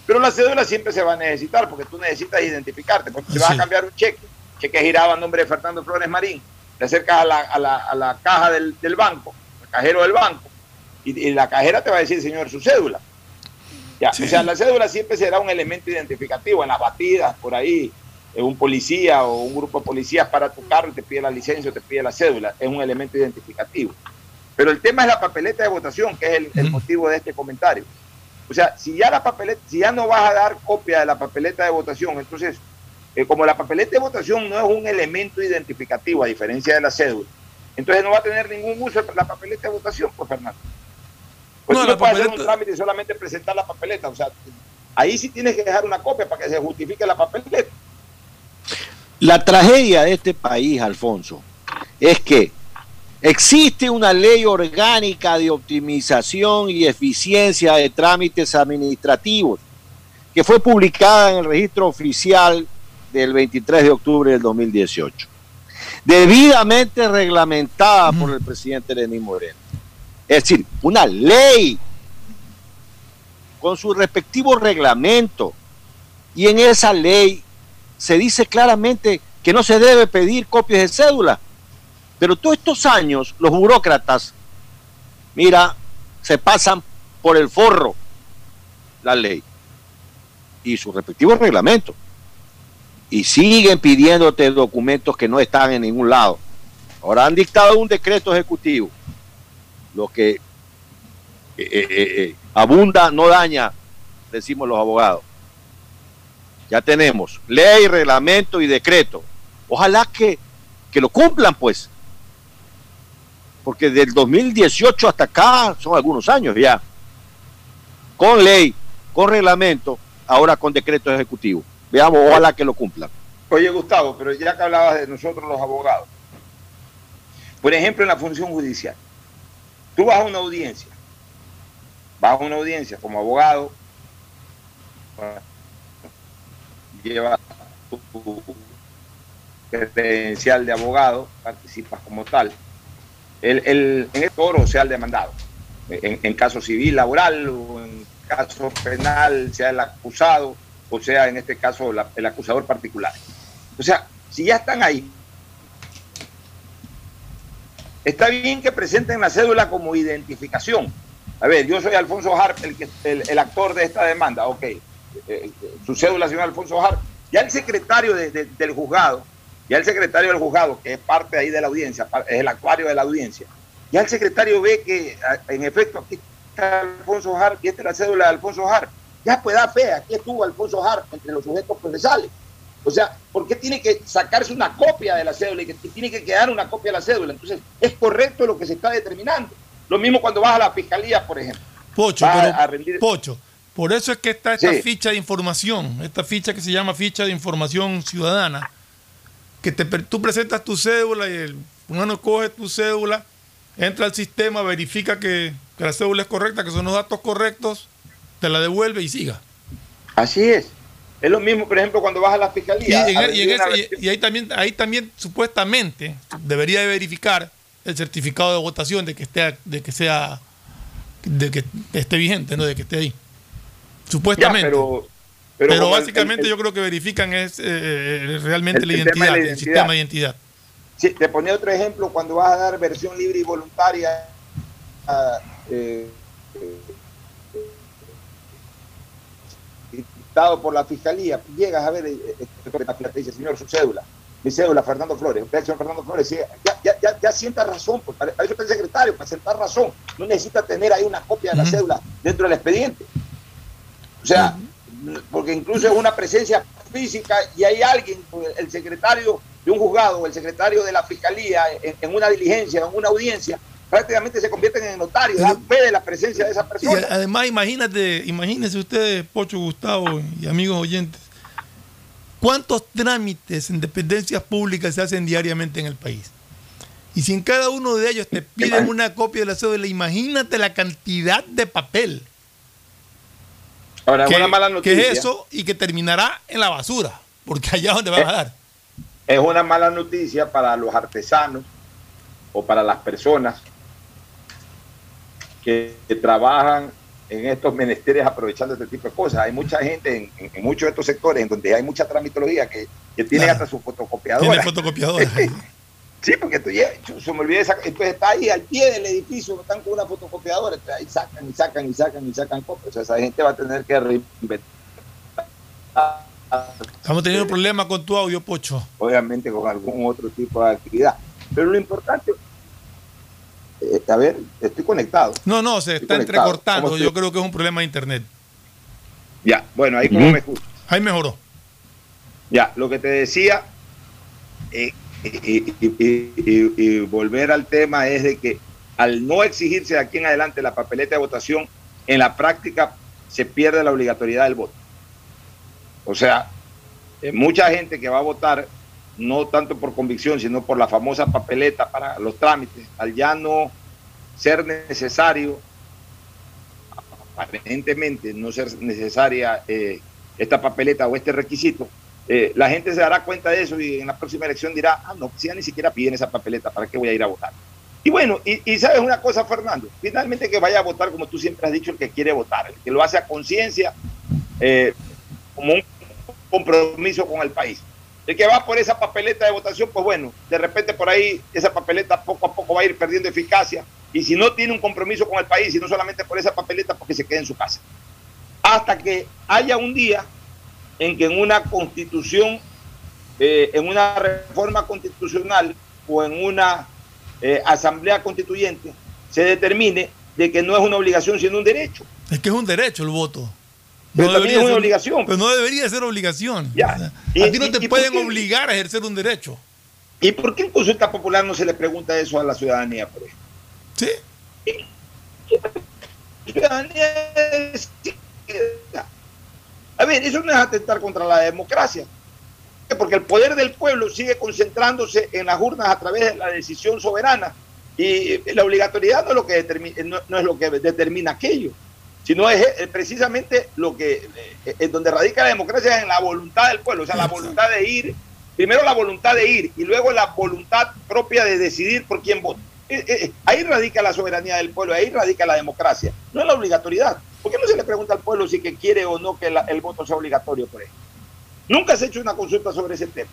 Pero la cédula siempre se va a necesitar porque tú necesitas identificarte. Porque si vas a cambiar un cheque, cheque girado a nombre de Fernando Flores Marín, te acercas a la, a la, a la caja del, del banco, al cajero del banco, y, y la cajera te va a decir, señor, su cédula. Ya, O sea, la cédula siempre será un elemento identificativo en las batidas, por ahí, eh, un policía o un grupo de policías para tu carro y te pide la licencia o te pide la cédula, es un elemento identificativo. Pero el tema es la papeleta de votación, que es el, el motivo de este comentario. O sea, si ya la papeleta, si ya no vas a dar copia de la papeleta de votación, entonces, eh, como la papeleta de votación no es un elemento identificativo, a diferencia de la cédula, entonces no va a tener ningún uso la papeleta de votación, pues Fernando. Pues No, tú no puedes hacer papeleta- un trámite y solamente presentar la papeleta. O sea, ahí sí tienes que dejar una copia para que se justifique la papeleta. La tragedia de este país, Alfonso, es que existe una ley orgánica de optimización y eficiencia de trámites administrativos que fue publicada en el registro oficial del 23 de octubre del 2018, debidamente reglamentada por el presidente Lenín Moreno. Es decir, una ley con su respectivo reglamento. Y en esa ley se dice claramente que no se debe pedir copias de cédula. Pero todos estos años los burócratas, mira, se pasan por el forro la ley y su respectivo reglamento. Y siguen pidiéndote documentos que no están en ningún lado. Ahora han dictado un decreto ejecutivo, lo que eh, eh, eh, abunda no daña, decimos los abogados. Ya tenemos ley, reglamento y decreto. Ojalá que, que lo cumplan, pues. Porque del 2018 hasta acá son algunos años ya. Con ley, con reglamento, ahora con decreto ejecutivo. Veamos, ojalá que lo cumplan. Oye, Gustavo, pero ya que hablabas de nosotros los abogados, por ejemplo, en la función judicial, tú vas a una audiencia, vas a una audiencia como abogado, llevas tu credencial de abogado, participas como tal. El, el, en el toro sea el demandado, en, en caso civil, laboral o en caso penal, sea el acusado o sea en este caso la, el acusador particular. O sea, si ya están ahí, está bien que presenten la cédula como identificación. A ver, yo soy Alfonso Harp, el, el, el actor de esta demanda, ok. Eh, eh, su cédula, señor Alfonso Harp. Ya el secretario de, del juzgado, ya el secretario del juzgado, que es parte ahí de la audiencia, es el actuario de la audiencia, ya el secretario ve que en efecto aquí está Alfonso Harp y esta es la cédula de Alfonso Harp. Ya puede dar fe, aquí estuvo Alfonso Harp entre los sujetos procesales. O sea, ¿por qué tiene que sacarse una copia de la cédula y que tiene que quedar una copia de la cédula? Entonces, es correcto lo que se está determinando. Lo mismo cuando vas a la fiscalía, por ejemplo. Pocho, pero, rendir... Pocho, por eso es que está esta sí. ficha de información, esta ficha que se llama ficha de información ciudadana, que te, tú presentas tu cédula y el uno coge tu cédula, entra al sistema, verifica que, que la cédula es correcta, que son los datos correctos, te la devuelve y siga. Así es. Es lo mismo, por ejemplo, cuando vas a la fiscalía. Y, en, y, en ese, y, y ahí, también, ahí también supuestamente debería de verificar el certificado de votación de que esté, de que sea, de que esté vigente, no de que esté ahí. Supuestamente. Ya, pero, pero, pero básicamente el, el, yo creo que verifican es eh, realmente la identidad, la, identidad, el sistema de identidad. Sí, te ponía otro ejemplo cuando vas a dar versión libre y voluntaria. Eh, dado por la fiscalía, llegas a ver, eh, te dice, señor, su cédula, mi cédula, Fernando Flores, usted, señor Fernando Flores, ya, ya, ya, ya sienta razón, pues, para, para, eso está el secretario, para sentar razón, no necesita tener ahí una copia de la uh -huh. cédula dentro del expediente. O sea, uh -huh. Porque incluso es una presencia física y hay alguien, el secretario de un juzgado, el secretario de la fiscalía, en, en una diligencia, en una audiencia, prácticamente se convierten en notarios, dan fe de la presencia de esa persona. Y además, imagínate, imagínense ustedes, Pocho, Gustavo y amigos oyentes, cuántos trámites en dependencias públicas se hacen diariamente en el país. Y si en cada uno de ellos te piden una copia de la cédula, imagínate la cantidad de papel. Ahora, que, una mala noticia. que es eso y que terminará en la basura, porque allá es donde van a dar. Es una mala noticia para los artesanos o para las personas que, que, trabajan en estos menesteres aprovechando este tipo de cosas. Hay mucha gente en, en, en muchos de estos sectores en donde hay mucha tramitología que, que tiene claro. hasta su fotocopiadora. Tiene fotocopiadora. *laughs* sí, porque tú ya, se me olvidé, entonces está ahí al pie del edificio, están con una fotocopiadora, entonces ahí sacan y sacan y sacan y sacan copias. O sea, esa gente va a tener que reinventar. Estamos teniendo problemas con tu audio, Pocho. Obviamente con algún otro tipo de actividad. Pero lo importante eh, a ver, estoy conectado. No, no, se está entrecortando. Yo creo que es un problema de internet. Ya, bueno, ahí como me escuchas. Ahí mejoró. Ya, lo que te decía, eh, y, y, y, y, volver al tema es de que al no exigirse de aquí en adelante la papeleta de votación, en la práctica se pierde la obligatoriedad del voto. O sea, eh, mucha gente que va a votar no tanto por convicción, sino por la famosa papeleta para los trámites, al ya no ser necesario, aparentemente no ser necesaria eh, esta papeleta o este requisito, eh, la gente se dará cuenta de eso y en la próxima elección dirá, ah, no, si ya ni siquiera piden esa papeleta, ¿para qué voy a ir a votar? Y bueno, y, sabes una cosa, Fernando, finalmente que vaya a votar como tú siempre has dicho, el que quiere votar, el que lo hace a conciencia, eh, como un compromiso con el país. El que va por esa papeleta de votación, pues bueno, de repente por ahí esa papeleta poco a poco va a ir perdiendo eficacia. Y si no tiene un compromiso con el país, y no solamente por esa papeleta, porque se quede en su casa. Hasta que haya un día en que en una constitución, eh, en una reforma constitucional o en una eh, asamblea constituyente, se determine de que no es una obligación, sino un derecho. Es que es un derecho el voto. Pero también es una ser- obligación. Pero no debería ser obligación. Ya. O sea, Y- a ti no te pueden obligar a ejercer un derecho. ¿Y por qué en consulta popular no se le pregunta eso a la ciudadanía, por ejemplo? Sí. La ciudadanía es- A ver, eso no es atentar contra la democracia. Porque el poder del pueblo sigue concentrándose en las urnas a través de la decisión soberana. Y la obligatoriedad no es lo que determina, no, no es lo que determina aquello, sino es eh, precisamente lo que eh, en donde radica la democracia es en la voluntad del pueblo, o sea, la voluntad de ir, primero la voluntad de ir y luego la voluntad propia de decidir por quién vota. Eh, eh, ahí radica la soberanía del pueblo, ahí radica la democracia, no es la obligatoriedad. ¿Por qué no se le pregunta al pueblo si que quiere o no que el voto sea obligatorio, por? Nunca se ha hecho una consulta sobre ese tema.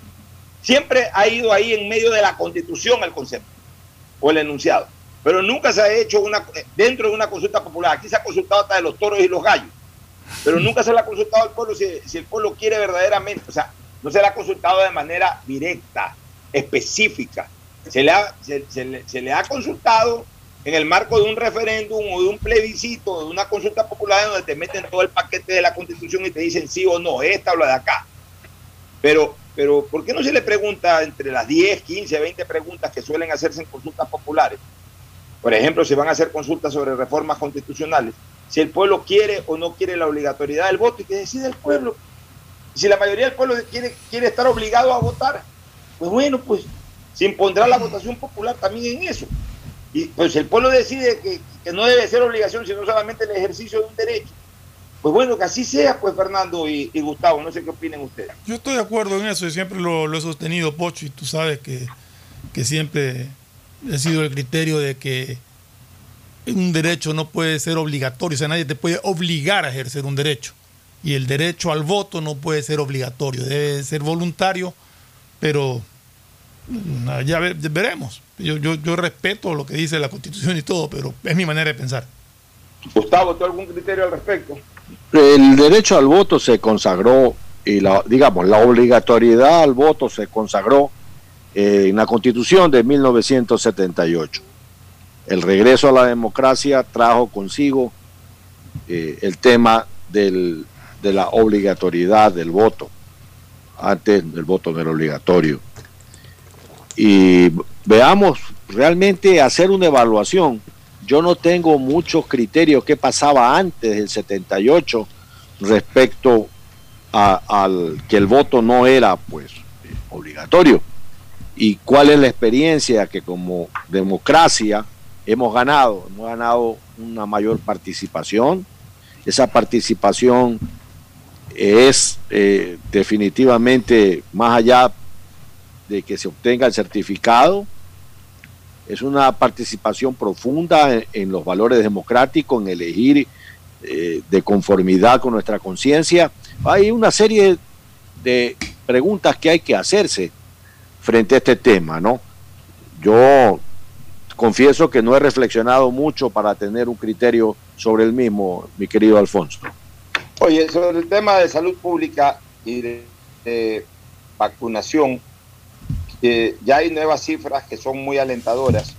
Siempre ha ido ahí en medio de la constitución el concepto o el enunciado. Pero nunca se ha hecho una dentro de una consulta popular. Aquí se ha consultado hasta de los toros y los gallos. Pero nunca se le ha consultado al pueblo si, si el pueblo quiere verdaderamente. O sea, no se le ha consultado de manera directa, específica. Se le ha, se, le, se le ha consultado en el marco de un referéndum o de un plebiscito, de una consulta popular donde te meten todo el paquete de la constitución y te dicen sí o no, esta o la de acá. Pero, pero, ¿por qué no se le pregunta entre las 10, 15, 20 preguntas que suelen hacerse en consultas populares? Por ejemplo, si van a hacer consultas sobre reformas constitucionales, si el pueblo quiere o no quiere la obligatoriedad del voto y que decide el pueblo. Si la mayoría del pueblo quiere, quiere estar obligado a votar, pues bueno, pues se impondrá la votación popular también en eso. Y pues el pueblo decide que, que no debe ser obligación, sino solamente el ejercicio de un derecho. Pues bueno, que así sea, pues Fernando y, Gustavo, no sé qué opinen ustedes. Yo estoy de acuerdo en eso y siempre lo, lo he sostenido, Pocho, y tú sabes que, que siempre ha sido el criterio de que un derecho no puede ser obligatorio, o sea, nadie te puede obligar a ejercer un derecho. Y el derecho al voto no puede ser obligatorio, debe ser voluntario, pero ya ve- veremos. Yo, yo, yo respeto lo que dice la Constitución y todo, pero es mi manera de pensar. Gustavo, ¿tú algún criterio al respecto? El derecho al voto se consagró y la, digamos, la obligatoriedad al voto se consagró eh, en la Constitución de 1978. El regreso a la democracia trajo consigo eh, el tema del- de la obligatoriedad del voto. Antes el voto no era obligatorio. Y veamos, realmente hacer una evaluación. Yo no tengo muchos criterios qué pasaba antes del 78 respecto al que el voto no era pues obligatorio. Y cuál es la experiencia que como democracia hemos ganado. Hemos ganado una mayor participación. Esa participación es eh, definitivamente más allá de que se obtenga el certificado es una participación profunda en, los valores democráticos, en elegir eh, de conformidad con nuestra conciencia. Hay una serie de preguntas que hay que hacerse frente a este tema, ¿no? Yo confieso que no he reflexionado mucho para tener un criterio sobre el mismo, mi querido Alfonso. Oye, sobre el tema de salud pública y de vacunación, eh, ya hay nuevas cifras que son muy alentadoras.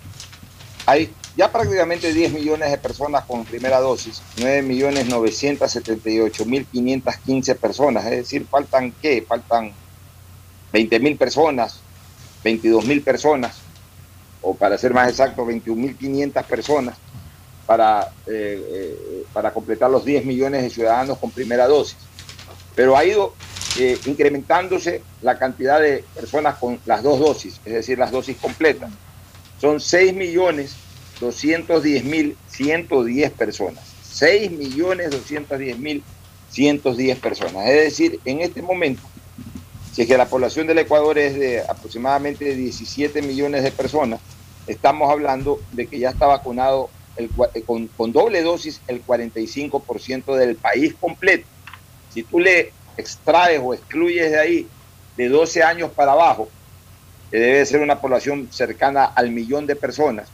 Hay ya prácticamente 10 millones de personas con primera dosis, 9 millones 978 mil 515 personas, es decir, faltan qué? Faltan 20 mil personas, 22 mil personas, o para ser más exacto, 21 mil 500 personas para, eh, eh, para completar los 10 millones de ciudadanos con primera dosis. Pero ha ido eh, incrementándose la cantidad de personas con las dos dosis, es decir, las dosis completas. Son 6 millones 210 mil 110 personas. 6 millones 210 mil 110 personas. Es decir, en este momento, si es que la población del Ecuador es de aproximadamente 17 millones de personas, estamos hablando de que ya está vacunado eh, con, con doble dosis el 45% del país completo. Si tú le extraes o excluyes de ahí de 12 años para abajo, que debe ser una población cercana al millón de personas,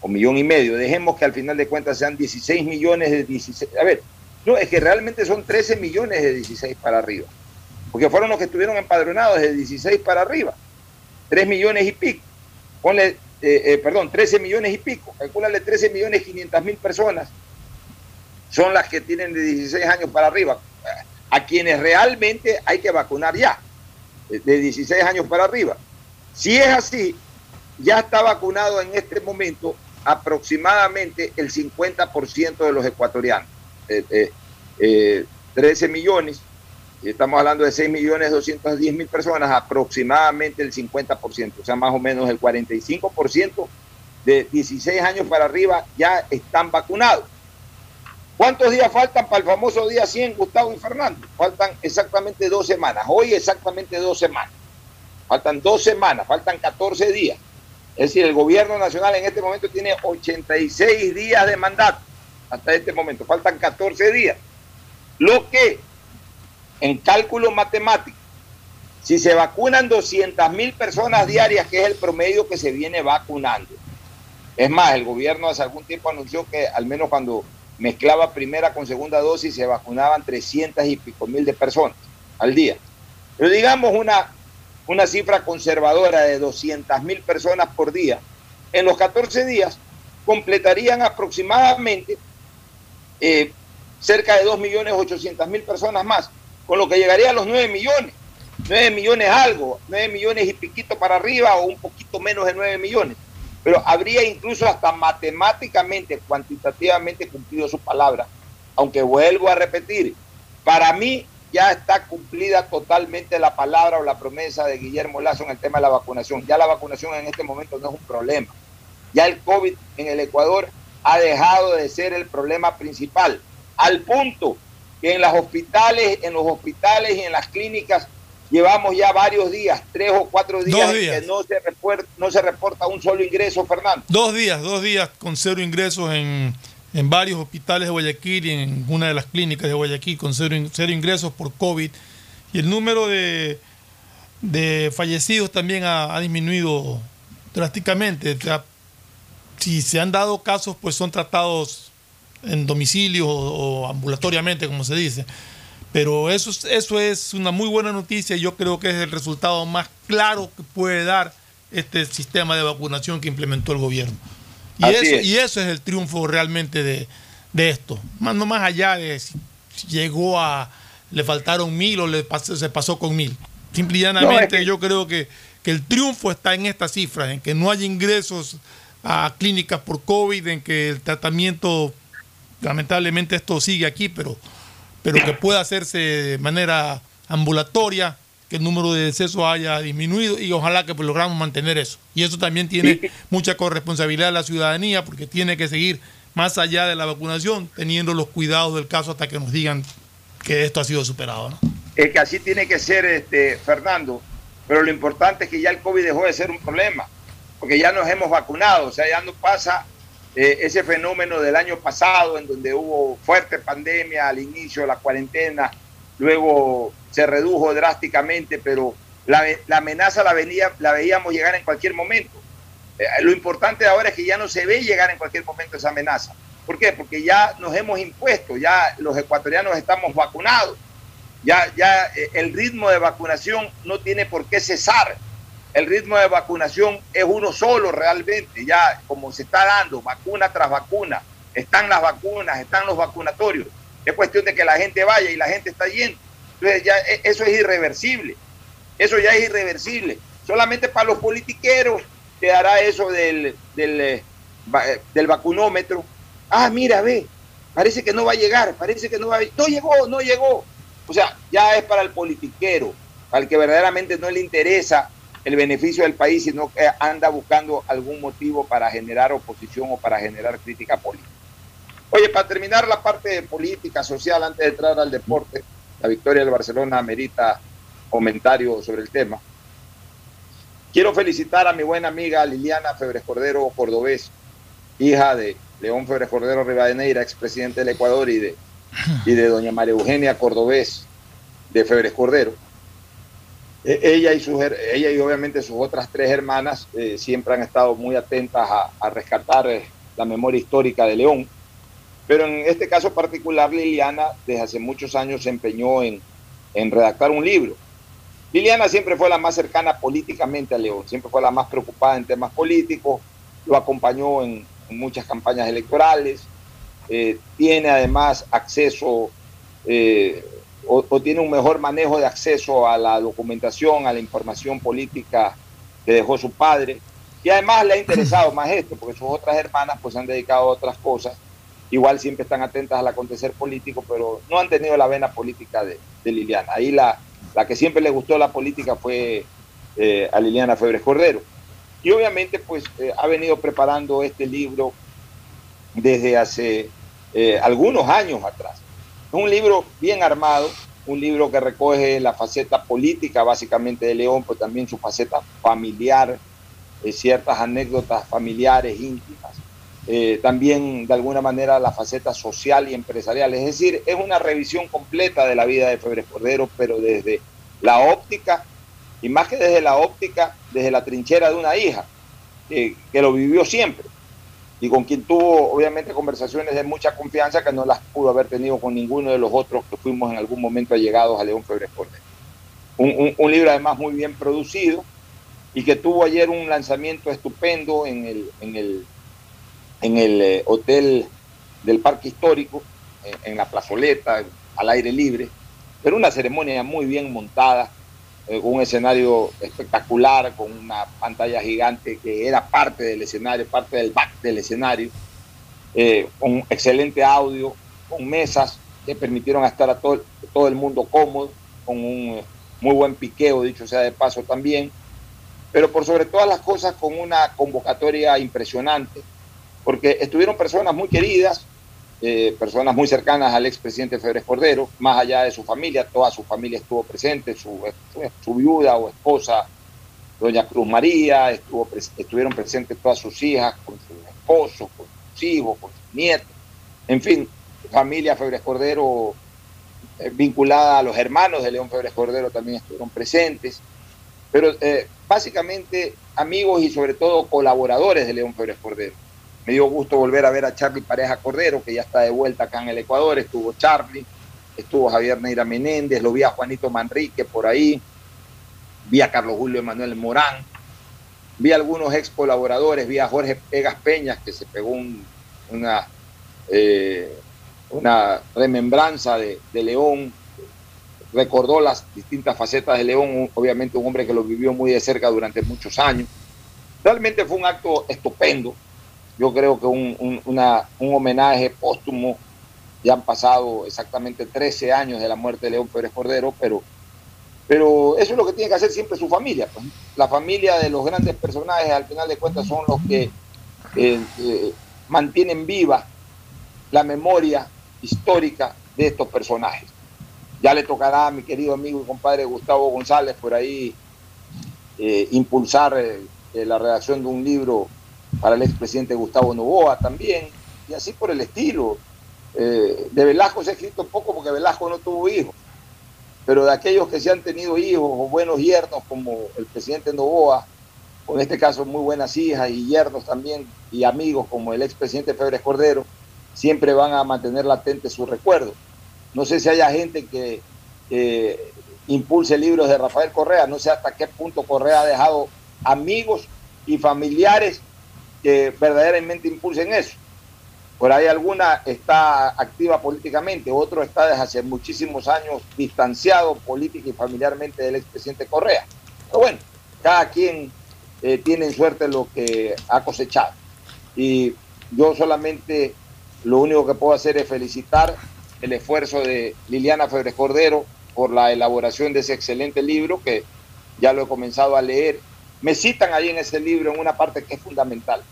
o millón y medio, dejemos que al final de cuentas sean 16 millones de 16, a ver, no, es que realmente son 13 millones de 16 para arriba, porque fueron los que estuvieron empadronados de 16 para arriba, 3 millones y pico, ponle, eh, eh, perdón, 13 millones y pico, calcúlale 13 millones 500 mil personas, son las que tienen de 16 años para arriba, a quienes realmente hay que vacunar ya, de de 16 años para arriba. Si es así, ya está vacunado en este momento aproximadamente el 50% de los ecuatorianos. Eh, eh, eh, 13 millones, estamos hablando de 6 millones 210 mil personas, aproximadamente el 50%, o sea, más o menos el 45% de 16 años para arriba ya están vacunados. ¿Cuántos días faltan para el famoso día 100, Gustavo y Fernando? Faltan exactamente dos semanas. Hoy exactamente dos semanas. Faltan dos semanas, faltan 14 días. Es decir, el gobierno nacional en este momento tiene 86 días de mandato. Hasta este momento, faltan 14 días. Lo que, en cálculo matemático, si se vacunan 200 mil personas diarias, que es el promedio que se viene vacunando. Es más, el gobierno hace algún tiempo anunció que al menos cuando mezclaba primera con segunda dosis se vacunaban 300 y pico mil de personas al día. Pero digamos una, una cifra conservadora de 200 mil personas por día. En los 14 días completarían aproximadamente eh, cerca de 2.800.000 personas más, con lo que llegaría a los 9 millones. 9 millones algo, 9 millones y piquito para arriba o un poquito menos de 9 millones. Pero habría incluso hasta matemáticamente, cuantitativamente cumplido su palabra. Aunque vuelvo a repetir, para mí ya está cumplida totalmente la palabra o la promesa de Guillermo Lazo en el tema de la vacunación. Ya la vacunación en este momento no es un problema. Ya el COVID en el Ecuador ha dejado de ser el problema principal, al punto que en los hospitales, en los hospitales y en las clínicas llevamos ya varios días, tres o cuatro días, en que no se, reporta, no se reporta un solo ingreso, Fernando. Dos días, dos días con cero ingresos en, en varios hospitales de Guayaquil y en una de las clínicas de Guayaquil con cero, cero ingresos por COVID. Y el número de, de fallecidos también ha, ha disminuido drásticamente. O sea, si se han dado casos, pues son tratados en domicilio o, o ambulatoriamente, como se dice. Pero eso, es- eso es una muy buena noticia y yo creo que es el resultado más claro que puede dar este sistema de vacunación que implementó el gobierno. Y, Así eso, es. y eso es el triunfo realmente de, de esto. Más, no más allá de si si llegó a, le faltaron mil o le pasó- se pasó con mil. Simple y llanamente No, es que- yo creo que, que el triunfo está en estas cifras, en que no hay ingresos a clínicas por COVID, en que el tratamiento, lamentablemente esto sigue aquí, pero, pero que pueda hacerse de manera ambulatoria, que el número de decesos haya disminuido y ojalá que pues, logramos mantener eso. Y eso también tiene mucha corresponsabilidad de la ciudadanía porque tiene que seguir más allá de la vacunación, teniendo los cuidados del caso hasta que nos digan que esto ha sido superado. ¿no? Es que así tiene que ser, este, Fernando. Pero lo importante es que ya el COVID dejó de ser un problema, porque ya nos hemos vacunado, o sea, ya no pasa eh, ese fenómeno del año pasado en donde hubo fuerte pandemia al inicio, la cuarentena, luego se redujo drásticamente, pero la, la amenaza la, venía, la veíamos llegar en cualquier momento. Eh, lo importante ahora es que ya no se ve llegar en cualquier momento esa amenaza. ¿Por qué? Porque ya nos hemos impuesto, ya los ecuatorianos estamos vacunados. Ya, ya eh, el ritmo de vacunación no tiene por qué cesar. El ritmo de vacunación es uno solo realmente, ya como se está dando, vacuna tras vacuna. Están las vacunas, están los vacunatorios. Es cuestión de que la gente vaya y la gente está yendo. Entonces ya eh, eso es irreversible. Eso ya es irreversible. Solamente para los politiqueros quedará eso del, del, eh, eh, del vacunómetro. Ah, mira, ve, parece que no va a llegar, parece que no va a No llegó, no llegó. O sea, ya es para el politiquero, el que verdaderamente no le interesa el beneficio del país, sino que anda buscando algún motivo para generar oposición o para generar crítica política. Oye, para terminar la parte política, social, antes de entrar al deporte, la victoria del Barcelona amerita comentario sobre el tema. Quiero felicitar a mi buena amiga Liliana Febres Cordero Cordobés, hija de León Febres Cordero Rivadeneira, expresidente del Ecuador, y de, y de doña María Eugenia Cordobés de Febres Cordero. E- Ella y, sus, ella y obviamente sus otras tres hermanas eh, siempre han estado muy atentas a, rescatar eh, la memoria histórica de León. Pero en este caso particular, Liliana desde hace muchos años se empeñó en, en redactar un libro. Liliana siempre fue la más cercana políticamente a León, siempre fue la más preocupada en temas políticos, lo acompañó en, muchas campañas electorales, eh, tiene además acceso o, o tiene un mejor manejo de acceso a la documentación, a la información política que dejó su padre. Y además le ha interesado *laughs* más esto, porque sus otras hermanas pues se han dedicado a otras cosas. Igual siempre están atentas al acontecer político, pero no han tenido la vena política de, de Liliana. Ahí la, la que siempre le gustó la política fue eh, a Liliana Febres Cordero. Y obviamente pues eh, ha venido preparando este libro desde hace eh, algunos años atrás. Es un libro bien armado, un libro que recoge la faceta política básicamente de León, pero también su faceta familiar, eh, ciertas anécdotas familiares íntimas, eh, también de alguna manera la faceta social y empresarial. Es decir, es una revisión completa de la vida de Febres Cordero, pero desde la óptica, y más que desde la óptica, desde la trinchera de una hija, que, que lo vivió siempre y con quien tuvo obviamente conversaciones de mucha confianza que no las pudo haber tenido con ninguno de los otros que fuimos en algún momento allegados a León Febres Cordero. Un, un- un libro además muy bien producido y que tuvo ayer un lanzamiento estupendo en el, en el, en el eh, hotel del Parque Histórico, en, en la plazoleta, al aire libre, pero una ceremonia muy bien montada, eh, un escenario espectacular, con una pantalla gigante que era parte del escenario, parte del back del escenario, eh, con excelente audio, con mesas que permitieron estar a todo, todo el mundo cómodo, con un eh, muy buen piqueo, dicho sea de paso también, pero por sobre todas las cosas con una convocatoria impresionante, porque estuvieron personas muy queridas, eh, personas muy cercanas al expresidente Febres Cordero, más allá de su familia, toda su familia estuvo presente, su, su, su viuda o esposa, doña Cruz María, estuvo, estuvieron presentes todas sus hijas, con sus esposos, con sus hijos, con sus nietos, en fin, familia Febres Cordero eh, vinculada a los hermanos de León Febres Cordero también estuvieron presentes, pero eh, básicamente amigos y sobre todo colaboradores de León Febres Cordero. Me dio gusto volver a ver a Charlie Pareja Cordero, que ya está de vuelta acá en el Ecuador. Estuvo Charlie, estuvo Javier Neira Menéndez, lo vi a Juanito Manrique por ahí, vi a Carlos Julio Emanuel Morán, vi a algunos ex colaboradores, vi a Jorge Pegas Peñas, que se pegó un- una, eh, una remembranza de, de León, recordó las distintas facetas de León, obviamente un hombre que lo vivió muy de cerca durante muchos años. Realmente fue un acto estupendo, yo creo que un, un- un homenaje póstumo, ya han pasado exactamente 13 años de la muerte de León Pérez Cordero, pero, pero eso es lo que tiene que hacer siempre su familia. pues. La familia de los grandes personajes, al final de cuentas, son los que eh, eh, mantienen viva la memoria histórica de estos personajes. Ya le tocará a mi querido amigo y compadre Gustavo González por ahí eh, impulsar eh, la redacción de un libro para el expresidente Gustavo Novoa también, y así por el estilo. Eh, de Velasco se ha escrito poco porque Velasco no tuvo hijos, pero de aquellos que se han tenido hijos o buenos yernos como el presidente Novoa, o en este caso muy buenas hijas y yernos también, y amigos como el expresidente Febres Cordero, siempre van a mantener latente su recuerdo. No sé si haya gente que eh, impulse libros de Rafael Correa, no sé hasta qué punto Correa ha dejado amigos y familiares que verdaderamente impulsen eso. Por ahí alguna está activa políticamente, otro está desde hace muchísimos años distanciado política y familiarmente del expresidente Correa. Pero bueno, cada quien eh, tiene en suerte lo que ha cosechado. Y yo solamente lo único que puedo hacer es felicitar el esfuerzo de Liliana Febres Cordero por la elaboración de ese excelente libro que ya lo he comenzado a leer. Me citan ahí en ese libro en una parte que es fundamental.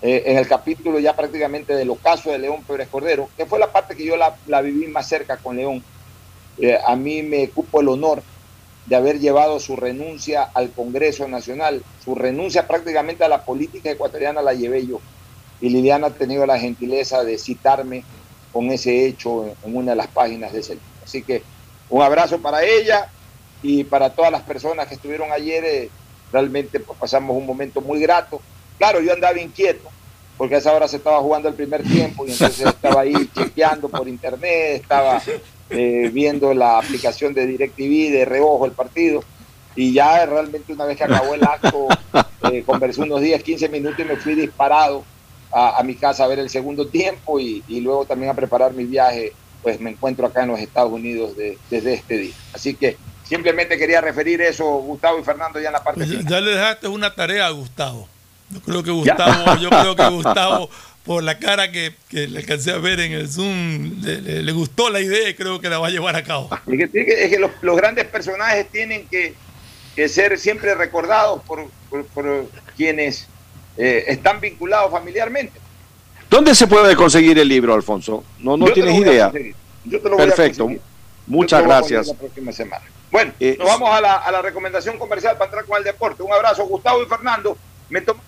eh, en el capítulo ya prácticamente del ocaso de León Pérez Cordero, que fue la parte que yo la, viví más cerca con León. Eh, a mí me cupo el honor de haber llevado su renuncia al Congreso Nacional, su renuncia prácticamente a la política ecuatoriana la llevé yo. Y Liliana ha tenido la gentileza de citarme con ese hecho en una de las páginas de ese libro. Así que un abrazo para ella y para todas las personas que estuvieron ayer. eh, realmente pues, pasamos un momento muy grato. Claro, yo andaba inquieto, porque a esa hora se estaba jugando el primer tiempo y entonces estaba ahí *laughs* chequeando por internet, estaba eh, viendo la aplicación de DirecTV de reojo el partido. Y ya realmente una vez que acabó el acto, eh, conversé unos 10, 15 minutos y me fui disparado a, a mi casa a ver el segundo tiempo y, y luego también a preparar mi viaje. Pues me encuentro acá en los Estados Unidos de- desde este día. Así que simplemente quería referir eso, Gustavo y Fernando, ya en la parte Pues final. ya le dejaste una tarea a Gustavo. Yo creo que Gustavo, yo *laughs* creo que Gustavo, por la cara que, que le alcancé a ver en el Zoom, le, le- le gustó la idea y creo que la va a llevar a cabo. Es que, tiene que- es que los, los grandes personajes tienen que, que ser siempre recordados por, por- por quienes eh, están vinculados familiarmente. ¿Dónde se puede conseguir el libro, Alfonso? No, no Yo te tienes lo voy a idea. Yo te lo voy a Perfecto. conseguir. Muchas Yo te lo voy a poner gracias. La próxima semana. Bueno, Eh, nos vamos a la, a la recomendación comercial para entrar con el deporte. Un abrazo, Gustavo y Fernando. Me toman-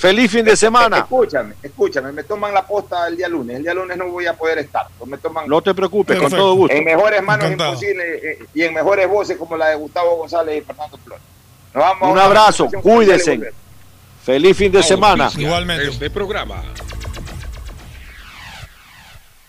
feliz fin de semana. Escúchame, escúchame, me toman la posta el día lunes. El día lunes no voy a poder estar. pues Me toman No te preocupes, con todo gusto. en mejores manos imposibles eh, y en mejores voces como la de Gustavo González y Fernando Flores. Nos vamos a Un abrazo, cuídense. Feliz fin de semana. Este programa.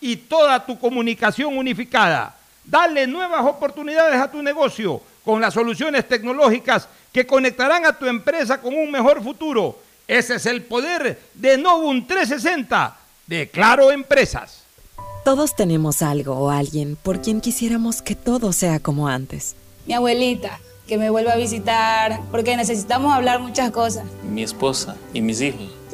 y toda tu comunicación unificada. Dale nuevas oportunidades a tu negocio con las soluciones tecnológicas que conectarán a tu empresa con un mejor futuro. Ese es el poder de Novum 360 de Claro Empresas. Todos tenemos algo o alguien por quien quisiéramos que todo sea como antes. Mi abuelita, que me vuelva a visitar, porque necesitamos hablar muchas cosas. Mi esposa y mis hijos,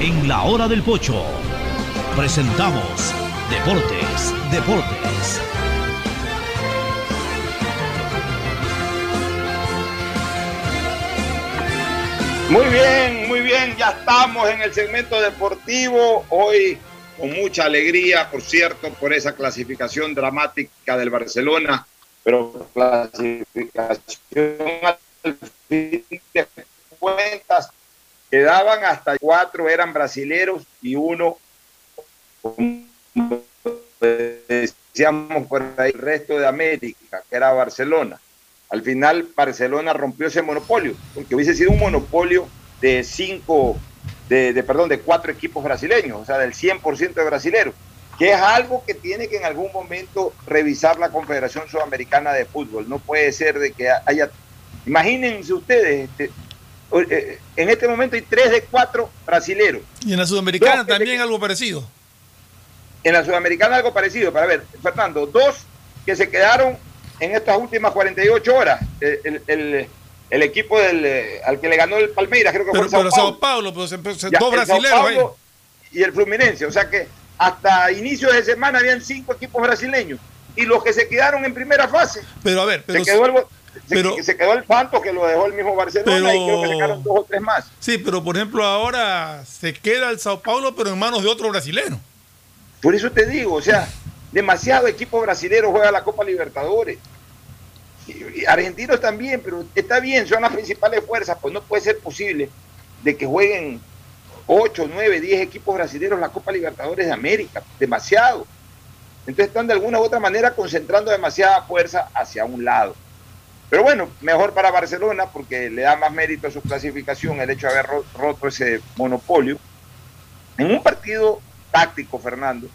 En la hora del pocho presentamos Deportes, Deportes. Muy bien, muy bien, ya estamos en el segmento deportivo. Hoy con mucha alegría, por cierto, por esa clasificación dramática del Barcelona, pero clasificación al fin de cuentas quedaban hasta cuatro, eran brasileros y uno, como decíamos por ahí, el resto de América, que era Barcelona. Al final Barcelona rompió ese monopolio, porque hubiese sido un monopolio de cinco, de, perdón, de cuatro equipos brasileños, o sea, del 100% de brasileros, que es algo que tiene que en algún momento revisar la Confederación Sudamericana de Fútbol. No puede ser de que haya, imagínense ustedes, este, en este momento hay tres de cuatro brasileros. Y en la Sudamericana también se... algo parecido. En la Sudamericana algo parecido, para ver, Fernando, dos que se quedaron en estas últimas 48 horas. El, el, el equipo del, eh, al que le ganó el Palmeiras, creo que pero, fue el pero Sao Sao Paulo, pero se, se, Ya, dos ahí. Paulo y el Fluminense. O sea que hasta inicio de semana habían cinco equipos brasileños. Y los que se quedaron en primera fase, Pero a ver, pero, se, quedó el, pero- se quedó el Santos que lo dejó el mismo Barcelona Pero- y creo que se quedaron dos o tres más. sí, pero por ejemplo ahora se queda el Sao Paulo, pero en manos de otro brasileño. Por eso te digo, o sea, demasiado equipo brasilero juega la Copa Libertadores. Y, y argentinos también, pero está bien, son las principales fuerzas, pues no puede ser posible de que jueguen 8, 9, 10 equipos brasileños la Copa Libertadores de América, demasiado. Entonces están de alguna u otra manera concentrando demasiada fuerza hacia un lado. Pero bueno, mejor para Barcelona porque le da más mérito a su clasificación el hecho de haber ro- roto ese monopolio. En un partido táctico, Fernando.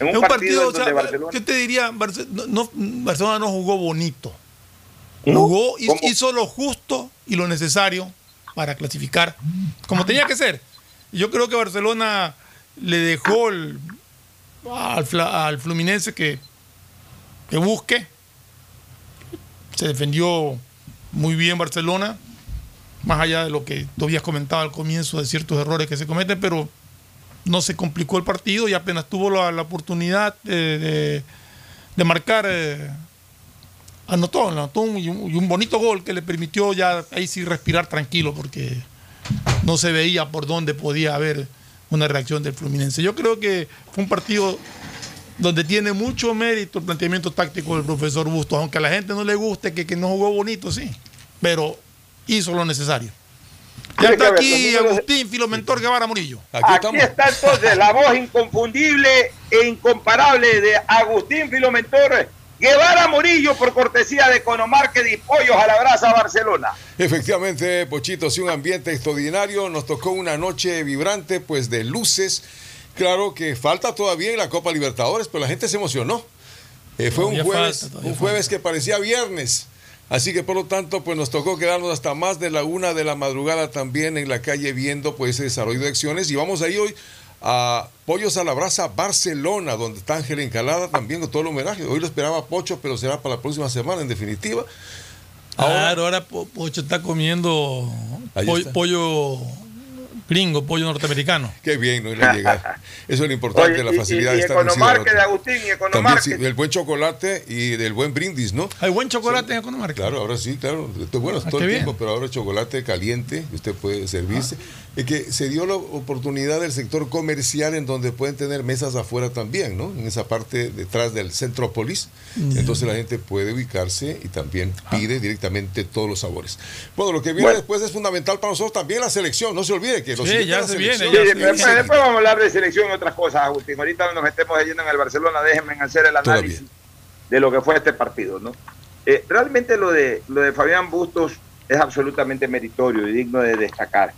En un, partido, en o sea, donde Barcelona yo te diría, Barce- no, no- Barcelona no jugó bonito. ¿No? Jugó, ¿Cómo? hizo lo justo y lo necesario para clasificar, como tenía que ser. Yo creo que Barcelona le dejó el- al, al Fluminense que, que busque. Se defendió muy bien Barcelona, más allá de lo que tú habías comentado al comienzo de ciertos errores que se cometen, pero no se complicó el partido y apenas tuvo la, oportunidad de, marcar, eh, anotó, anotó un, y un bonito gol que le permitió ya ahí sí respirar tranquilo porque no se veía por dónde podía haber una reacción del Fluminense. Yo creo que fue un partido donde tiene mucho mérito el planteamiento táctico del profesor Bustos, aunque a la gente no le guste que, que no jugó bonito, sí, pero hizo lo necesario. Ya está aquí Agustín Filomentor Guevara Murillo. Aquí, está entonces la voz inconfundible e incomparable de Agustín Filomentor Guevara Murillo por cortesía de Economarket y Pollos a la Brasa Barcelona. Efectivamente, Pochito, sí, un ambiente extraordinario. Nos tocó una noche vibrante, pues de luces. Claro que falta todavía en la Copa Libertadores, pero la gente se emocionó. Eh, fue un jueves, falta, un jueves que parecía viernes. Así que por lo tanto, pues nos tocó quedarnos hasta más de la una de la madrugada también en la calle viendo pues ese desarrollo de acciones. Y vamos ahí hoy a Pollos a la Brasa Barcelona, donde está Ángel Encalada también con todo el homenaje. Hoy lo esperaba Pocho, pero será para la próxima semana en definitiva. Claro, ahora Po- Pocho está comiendo pollo gringo, pollo norteamericano. Qué bien, no ir a llegar. Eso es lo importante, Oye, la y- facilidad y, de y estar Ciudad Economarket de. Agustín y También Economarket. sí, del buen chocolate y del buen brindis, ¿no? Hay buen chocolate en Economarket. Claro, ahora sí, claro. Esto es bueno Ah, todo el bien. tiempo, pero ahora chocolate caliente que usted puede servirse. Ah. Y que se dio la oportunidad del sector comercial en donde pueden tener mesas afuera también, ¿no? En esa parte detrás del Centrópolis. Ya. Entonces la gente puede ubicarse y también Ah. pide directamente todos los sabores. Bueno, lo que viene Bueno. después es fundamental para nosotros también la selección. No se olvide que los Sí, ya se viene, Sí, ya se después, viene. después vamos a hablar de selección y otras cosas, Agustín. Ahorita nos metemos de lleno en el Barcelona, déjenme hacer el análisis Todavía. de lo que fue este partido, ¿no? Eh, realmente lo de, lo de Fabián Bustos es absolutamente meritorio y digno de destacar,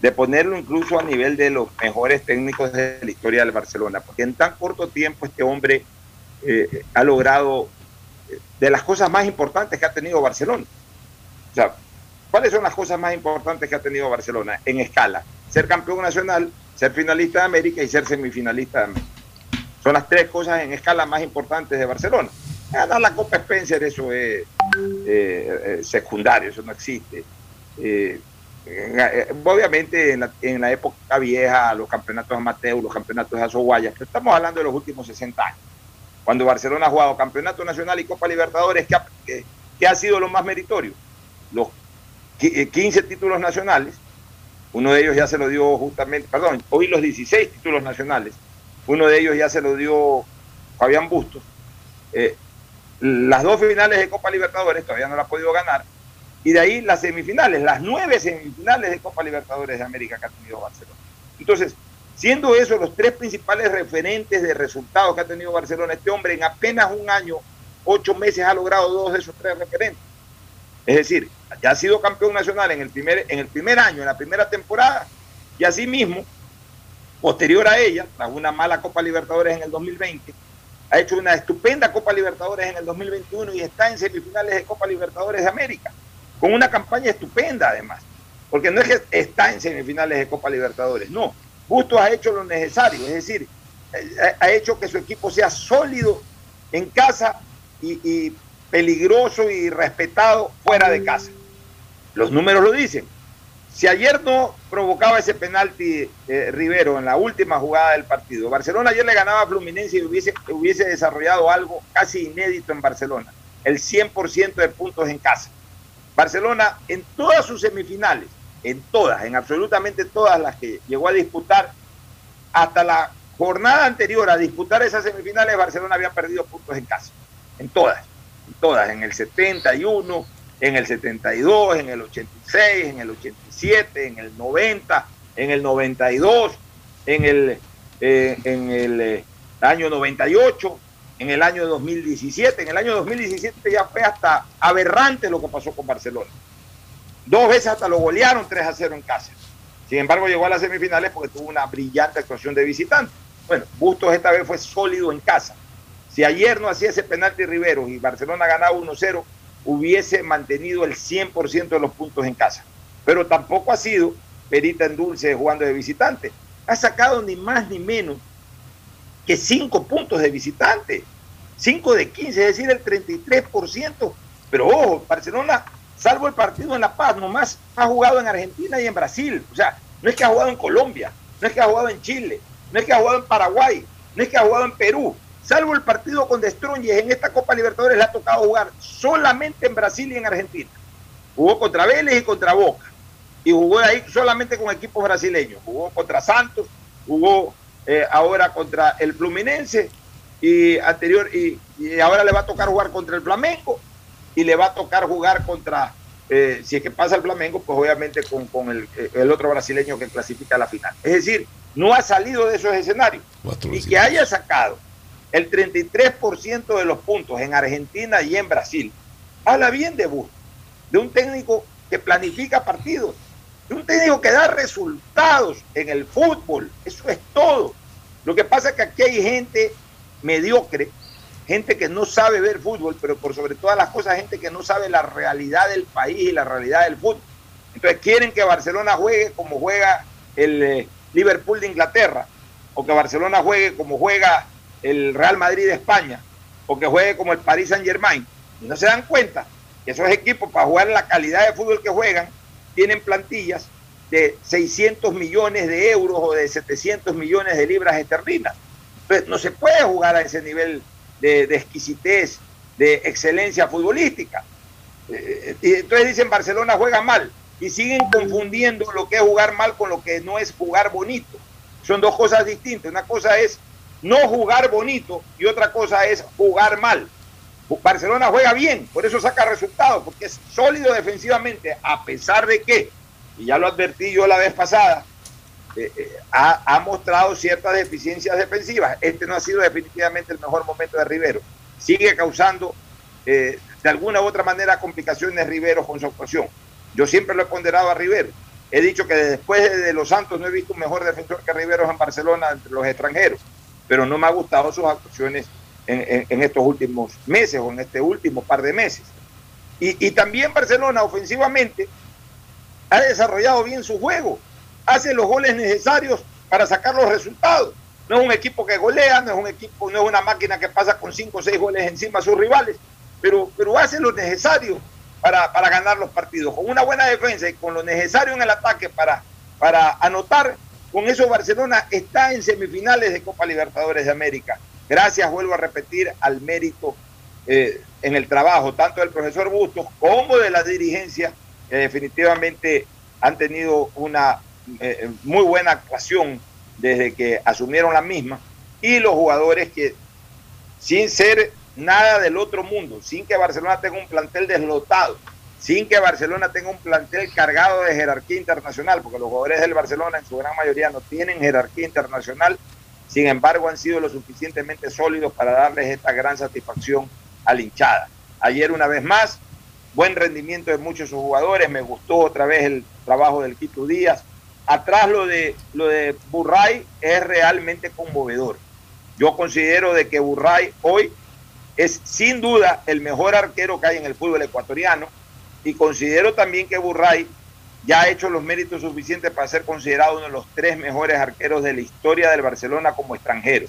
de ponerlo incluso a nivel de los mejores técnicos de la historia del Barcelona, porque en tan corto tiempo este hombre eh, ha logrado eh, de las cosas más importantes que ha tenido Barcelona. O sea, ¿cuáles son las cosas más importantes que ha tenido Barcelona en escala? Ser campeón nacional, ser finalista de América y ser semifinalista de América. Son las tres cosas en escala más importantes de Barcelona. Ganar la Copa Spencer, eso es eh, secundario, eso no existe. Obviamente en la, época vieja, los campeonatos amateur, los campeonatos de Azoguayas, pero estamos hablando de los últimos 60 años, cuando Barcelona ha jugado Campeonato Nacional y Copa Libertadores, que ha, sido lo más meritorio. Los qui- eh, 15 títulos nacionales, uno de ellos ya se lo dio justamente, perdón, hoy los 16 títulos nacionales, uno de ellos ya se lo dio Fabián Bustos. Eh, las dos finales de Copa Libertadores todavía no la ha podido ganar. Y de ahí las semifinales, las nueve semifinales de Copa Libertadores de América que ha tenido Barcelona. Entonces, siendo esos los tres principales referentes de resultados que ha tenido Barcelona, este hombre en apenas un año, ocho meses ha logrado dos de esos tres referentes. Es decir, ya ha sido campeón nacional en el primer, en el primer año, en la primera temporada, y asimismo, posterior a ella, tras una mala Copa Libertadores en el 2020, ha hecho una estupenda Copa Libertadores en el 2021 y está en semifinales de Copa Libertadores de América, con una campaña estupenda además, porque no es que está en semifinales de Copa Libertadores, no, Bustos ha hecho lo necesario, es decir, eh, ha hecho que su equipo sea sólido en casa y, peligroso y respetado fuera de casa. Los números lo dicen. Si ayer no provocaba ese penalti eh, Rivero en la última jugada del partido, Barcelona ayer le ganaba a Fluminense y hubiese, hubiese desarrollado algo casi inédito en Barcelona, el 100% de puntos en casa. Barcelona en todas sus semifinales, en todas, en absolutamente todas las que llegó a disputar, hasta la jornada anterior a disputar esas semifinales, Barcelona había perdido puntos en casa, en todas, en todas, en el 71, en el 72, en el 86, en el 87, en el 90, en el 92, en el, eh, en el eh, año 98, en el año 2017. En el año 2017 ya fue hasta aberrante lo que pasó con Barcelona. Dos veces hasta lo golearon 3 a 0 en casa. Sin embargo, llegó a las semifinales porque tuvo una brillante actuación de visitante. Bueno, Bustos esta vez fue sólido en casa. Si ayer no hacía ese penalti Rivero y Barcelona ganaba 1-0, hubiese mantenido el 100% de los puntos en casa. Pero tampoco ha sido perita en dulce jugando de visitante. Ha sacado ni más ni menos que 5 puntos de visitante. 5 de 15, es decir, el 33%. Pero ojo, Barcelona, salvo el partido en La Paz, nomás ha jugado en Argentina y en Brasil. O sea, no es que ha jugado en Colombia, no es que ha jugado en Chile, no es que ha jugado en Paraguay, no es que ha jugado en Perú. Salvo el partido con Destruyes en esta Copa Libertadores le ha tocado jugar solamente en Brasil y en Argentina. Jugó contra Vélez y contra Boca. Y jugó ahí solamente con equipos brasileños. Jugó contra Santos, jugó eh, ahora contra el Fluminense y anterior y, y ahora le va a tocar jugar contra el Flamengo y le va a tocar jugar contra, eh, si es que pasa el Flamengo, pues obviamente con, con el, el, otro brasileño que clasifica a la final. Es decir, no ha salido de esos escenarios. y que haya sacado el 33% de los puntos en Argentina y en Brasil, habla bien de Bus, de un técnico que planifica partidos, un técnico que da resultados en el fútbol. Eso es todo. Lo que pasa es que aquí hay gente mediocre, gente que no sabe ver fútbol, pero por sobre todas las cosas, gente que no sabe la realidad del país y la realidad del fútbol. Entonces quieren que Barcelona juegue como juega el eh, Liverpool de Inglaterra, o que Barcelona juegue como juega el Real Madrid de España, o que juegue como el Paris Saint Germain. Y no se dan cuenta que esos equipos, para jugar la calidad de fútbol que juegan, tienen plantillas de 600 millones de euros o de 700 millones de libras esterlinas. Entonces, no se puede jugar a ese nivel de, de exquisitez, de excelencia futbolística. Eh, entonces dicen Barcelona juega mal y siguen confundiendo lo que es jugar mal con lo que no es jugar bonito. Son dos cosas distintas. Una cosa es no jugar bonito y otra cosa es jugar mal. Barcelona juega bien, por eso saca resultados, porque es sólido defensivamente, a pesar de que, y ya lo advertí yo la vez pasada, eh, eh, ha, ha, mostrado ciertas deficiencias defensivas. Este no ha sido definitivamente el mejor momento de Rivero. Sigue causando eh, de alguna u otra manera complicaciones Rivero con su actuación. Yo siempre lo he ponderado a Rivero. He dicho que después de, Los Santos no he visto un mejor defensor que Rivero en Barcelona entre los extranjeros, pero no me ha gustado sus actuaciones en, en, estos últimos meses o en este último par de meses. Y, y, también Barcelona ofensivamente ha desarrollado bien su juego, hace los goles necesarios para sacar los resultados. No es un equipo que golea, no es un equipo, no es una máquina que pasa con cinco o seis goles encima a sus rivales, pero, pero hace lo necesario para, para ganar los partidos. Con una buena defensa y con lo necesario en el ataque para, para anotar, con eso Barcelona está en semifinales de Copa Libertadores de América. Gracias, vuelvo a repetir, al mérito eh, en el trabajo, tanto del profesor Bustos como de la dirigencia, que definitivamente han tenido una eh, muy buena actuación desde que asumieron la misma, y los jugadores que, sin ser nada del otro mundo, sin que Barcelona tenga un plantel deslotado, sin que Barcelona tenga un plantel cargado de jerarquía internacional, porque los jugadores del Barcelona en su gran mayoría no tienen jerarquía internacional, sin embargo han sido lo suficientemente sólidos para darles esta gran satisfacción a la hinchada. Ayer una vez más, buen rendimiento de muchos jugadores, me gustó otra vez el trabajo del Quito Díaz. Atrás lo de, lo de Burray es realmente conmovedor. Yo considero de que Burray hoy es sin duda el mejor arquero que hay en el fútbol ecuatoriano y considero también que Burray ya ha hecho los méritos suficientes para ser considerado uno de los tres mejores arqueros de la historia del Barcelona como extranjero.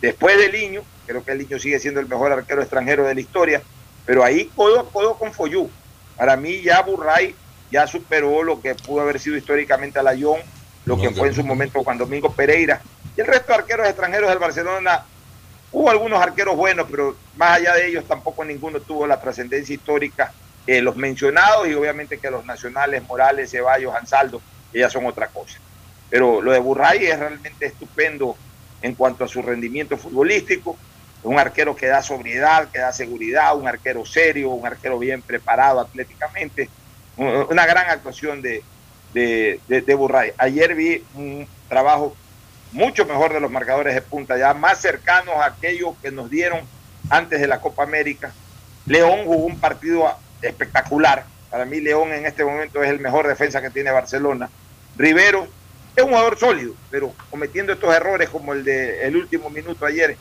Después del Liño, creo que el Liño sigue siendo el mejor arquero extranjero de la historia, pero ahí codo a codo con Foyú. Para mí ya Burray ya superó lo que pudo haber sido históricamente a Layón, lo que fue en su momento Juan Domingo Pereira. Y el resto de arqueros extranjeros del Barcelona, hubo algunos arqueros buenos, pero más allá de ellos tampoco ninguno tuvo la trascendencia histórica. Eh, los mencionados y obviamente que los nacionales, Morales, Ceballos, Ansaldo, ellas son otra cosa. Pero lo de Burray es realmente estupendo en cuanto a su rendimiento futbolístico. Un arquero que da sobriedad, que da seguridad, un arquero serio, un arquero bien preparado atléticamente. Una gran actuación de, de, de, Burray. Ayer vi un trabajo mucho mejor de los marcadores de punta, ya más cercanos a aquellos que nos dieron antes de la Copa América. León jugó un partido espectacular. Para mí León en este momento es el mejor defensa que tiene Barcelona. Rivero es un jugador sólido, pero cometiendo estos errores como el de el último minuto ayer.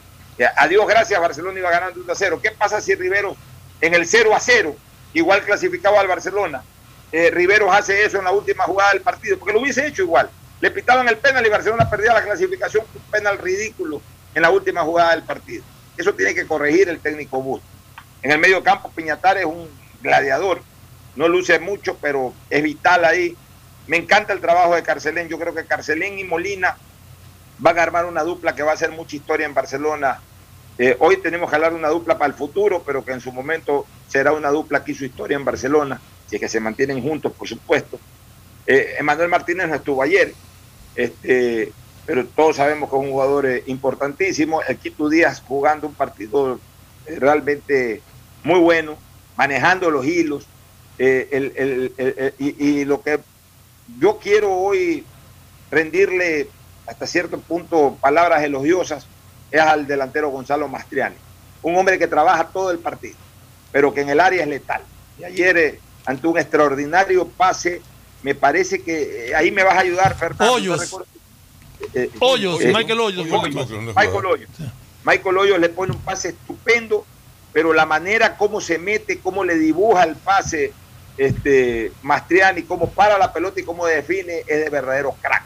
Adiós, gracias, Barcelona iba ganando 1 a 0. ¿Qué pasa si Rivero en el 0 a 0 igual clasificaba al Barcelona? Eh, Rivero hace eso en la última jugada del partido, porque lo hubiese hecho igual. Le pitaban el penal y Barcelona perdía la clasificación, un penal ridículo en la última jugada del partido. Eso tiene que corregir el técnico Bus. En el medio campo, Piñatar es un gladiador, no luce mucho, pero es vital ahí. Me encanta el trabajo de Carcelén. Yo creo que Carcelén y Molina van a armar una dupla que va a hacer mucha historia en Barcelona. Eh, hoy tenemos que hablar de una dupla para el futuro, pero que en su momento será una dupla que hizo historia en Barcelona, si es que se mantienen juntos, por supuesto. Eh, Emanuel Martínez no estuvo ayer, este, pero todos sabemos que es un jugador eh, importantísimo. El Quito Díaz jugando un partido realmente muy bueno, manejando los hilos. y, lo que yo quiero hoy rendirle hasta cierto punto palabras elogiosas es al delantero Gonzalo Mastriani, un hombre que trabaja todo el partido, pero que en el área es letal. Y ayer, eh, ante un extraordinario pase, me parece que eh, ahí me vas a ayudar, Fernando. Hoyos. Eh, Hoyos, Michael Hoyos. Michael Hoyos. Michael Hoyos le pone un pase estupendo, pero la manera como se mete, cómo le dibuja el pase este, Mastriani, cómo para la pelota y cómo define, es de verdadero crack.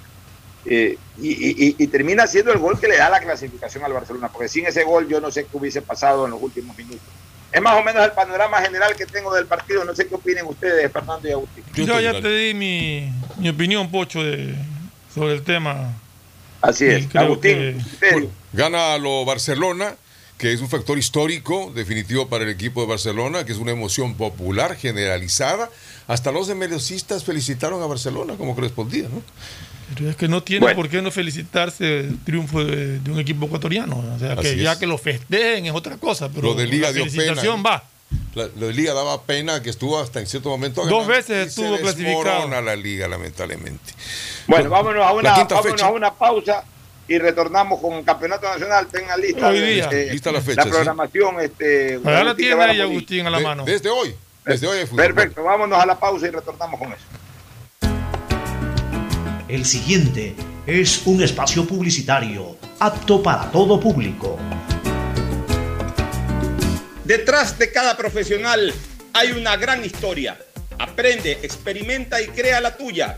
Eh, y, termina siendo el gol que le da la clasificación al Barcelona, porque sin ese gol yo no sé qué hubiese pasado en los últimos minutos. Es más o menos el panorama general que tengo del partido. No sé qué opinen ustedes, Fernando y Agustín. Yo ya te di mi, opinión, Pocho, de, sobre el tema. Así es, Agustín. gana lo Barcelona que es un factor histórico definitivo para el equipo de Barcelona, que es una emoción popular generalizada. Hasta los de felicitaron a Barcelona como correspondía, ¿no? Pero es que no tiene por qué no felicitarse el triunfo de, un equipo ecuatoriano. O sea, que ya que lo festejen es otra cosa, pero lo de Liga la felicitación va. La, lo de Liga daba pena que estuvo hasta en cierto momento. Dos veces estuvo clasificado. a la Liga, lamentablemente. Bueno, vámonos, a una, vámonos a una pausa y retornamos con el campeonato nacional. Tengan lista, este, lista la, fecha, la programación. Este, Ahora la tiene ahí Agustín a la mano. Desde hoy. Desde hoy Perfecto, vámonos a la pausa y retornamos con eso. El siguiente es un espacio publicitario apto para todo público. Detrás de cada profesional hay una gran historia. Aprende, experimenta y crea la tuya.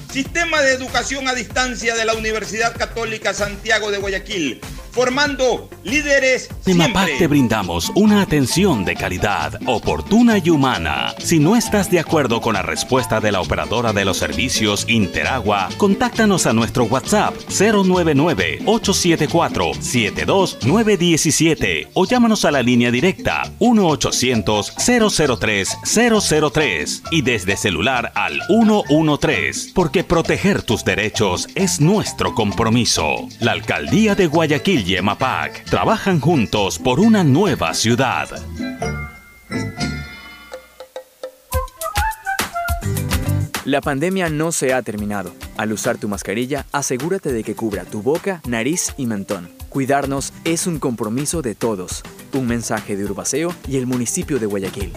Sistema de Educación a Distancia de la Universidad Católica Santiago de Guayaquil formando líderes En MAPAC siempre. te brindamos una atención de calidad, oportuna y humana. Si no estás de acuerdo con la respuesta de la operadora de los servicios Interagua, contáctanos a nuestro WhatsApp 099-874-72917 o llámanos a la línea directa 1-800-003-003 y desde celular al 113, porque proteger tus derechos es nuestro compromiso. La Alcaldía de Guayaquil y EMAPAC trabajan juntos por una nueva ciudad. La pandemia no se ha terminado. Al usar tu mascarilla, asegúrate de que cubra tu boca, nariz y mentón. Cuidarnos es un compromiso de todos. Un mensaje de Urbaceo y el municipio de Guayaquil.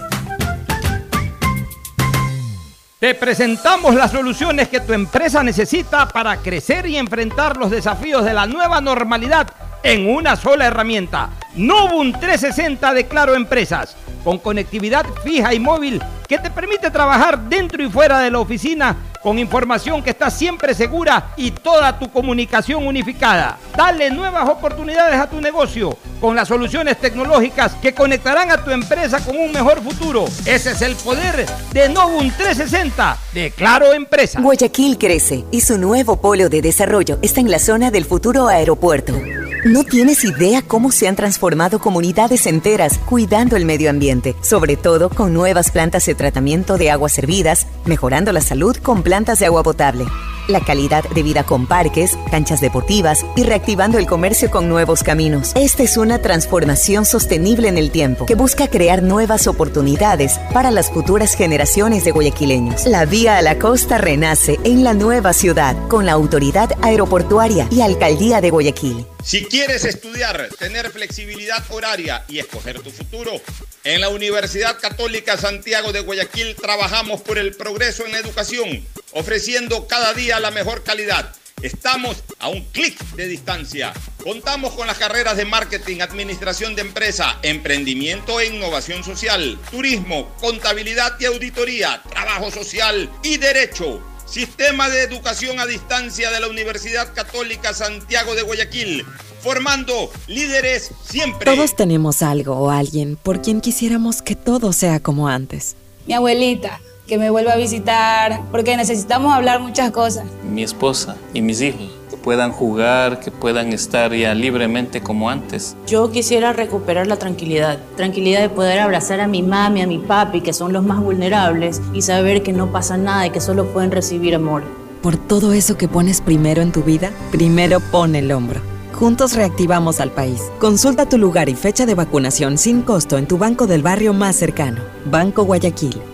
Te presentamos las soluciones que tu empresa necesita para crecer y enfrentar los desafíos de la nueva normalidad en una sola herramienta. Novum 360 de Claro Empresas, con conectividad fija y móvil que te permite trabajar dentro y fuera de la oficina con información que está siempre segura y toda tu comunicación unificada. Dale nuevas oportunidades a tu negocio con las soluciones tecnológicas que conectarán a tu empresa con un mejor futuro. Ese es el poder de Novum 360 de Claro Empresa. Guayaquil crece y su nuevo polo de desarrollo está en la zona del futuro aeropuerto. No tienes idea cómo se han transformado comunidades enteras cuidando el medio ambiente, sobre todo con nuevas plantas de tratamiento de aguas servidas, mejorando la salud con plantas de agua potable, la calidad de vida con parques, canchas deportivas y reactivando el comercio con nuevos caminos. Esta es una transformación sostenible en el tiempo que busca crear nuevas oportunidades para las futuras generaciones de guayaquileños. La vía a la costa renace en la nueva ciudad con la autoridad aeroportuaria y alcaldía de Guayaquil. Si quieres estudiar, tener flexibilidad horaria y escoger tu futuro, en la Universidad Católica Santiago de Guayaquil trabajamos por el progreso en la educación, ofreciendo cada día la mejor calidad. Estamos a un clic de distancia. Contamos con las carreras de marketing, administración de empresa, emprendimiento e innovación social, turismo, contabilidad y auditoría, trabajo social y derecho. Sistema de Educación a Distancia de la Universidad Católica Santiago de Guayaquil, formando líderes siempre. Todos tenemos algo o alguien por quien quisiéramos que todo sea como antes. Mi abuelita, que me vuelva a visitar, porque necesitamos hablar muchas cosas. Mi esposa y mis hijos, que puedan jugar, que puedan estar ya libremente como antes. Yo quisiera recuperar la tranquilidad, tranquilidad de poder abrazar a mi mami, a mi papi, que son los más vulnerables, y saber que no pasa nada y que solo pueden recibir amor. Por todo eso que pones primero en tu vida, primero pon el hombro. Juntos reactivamos al país. Consulta tu lugar y fecha de vacunación sin costo en tu banco del barrio más cercano. Banco Guayaquil.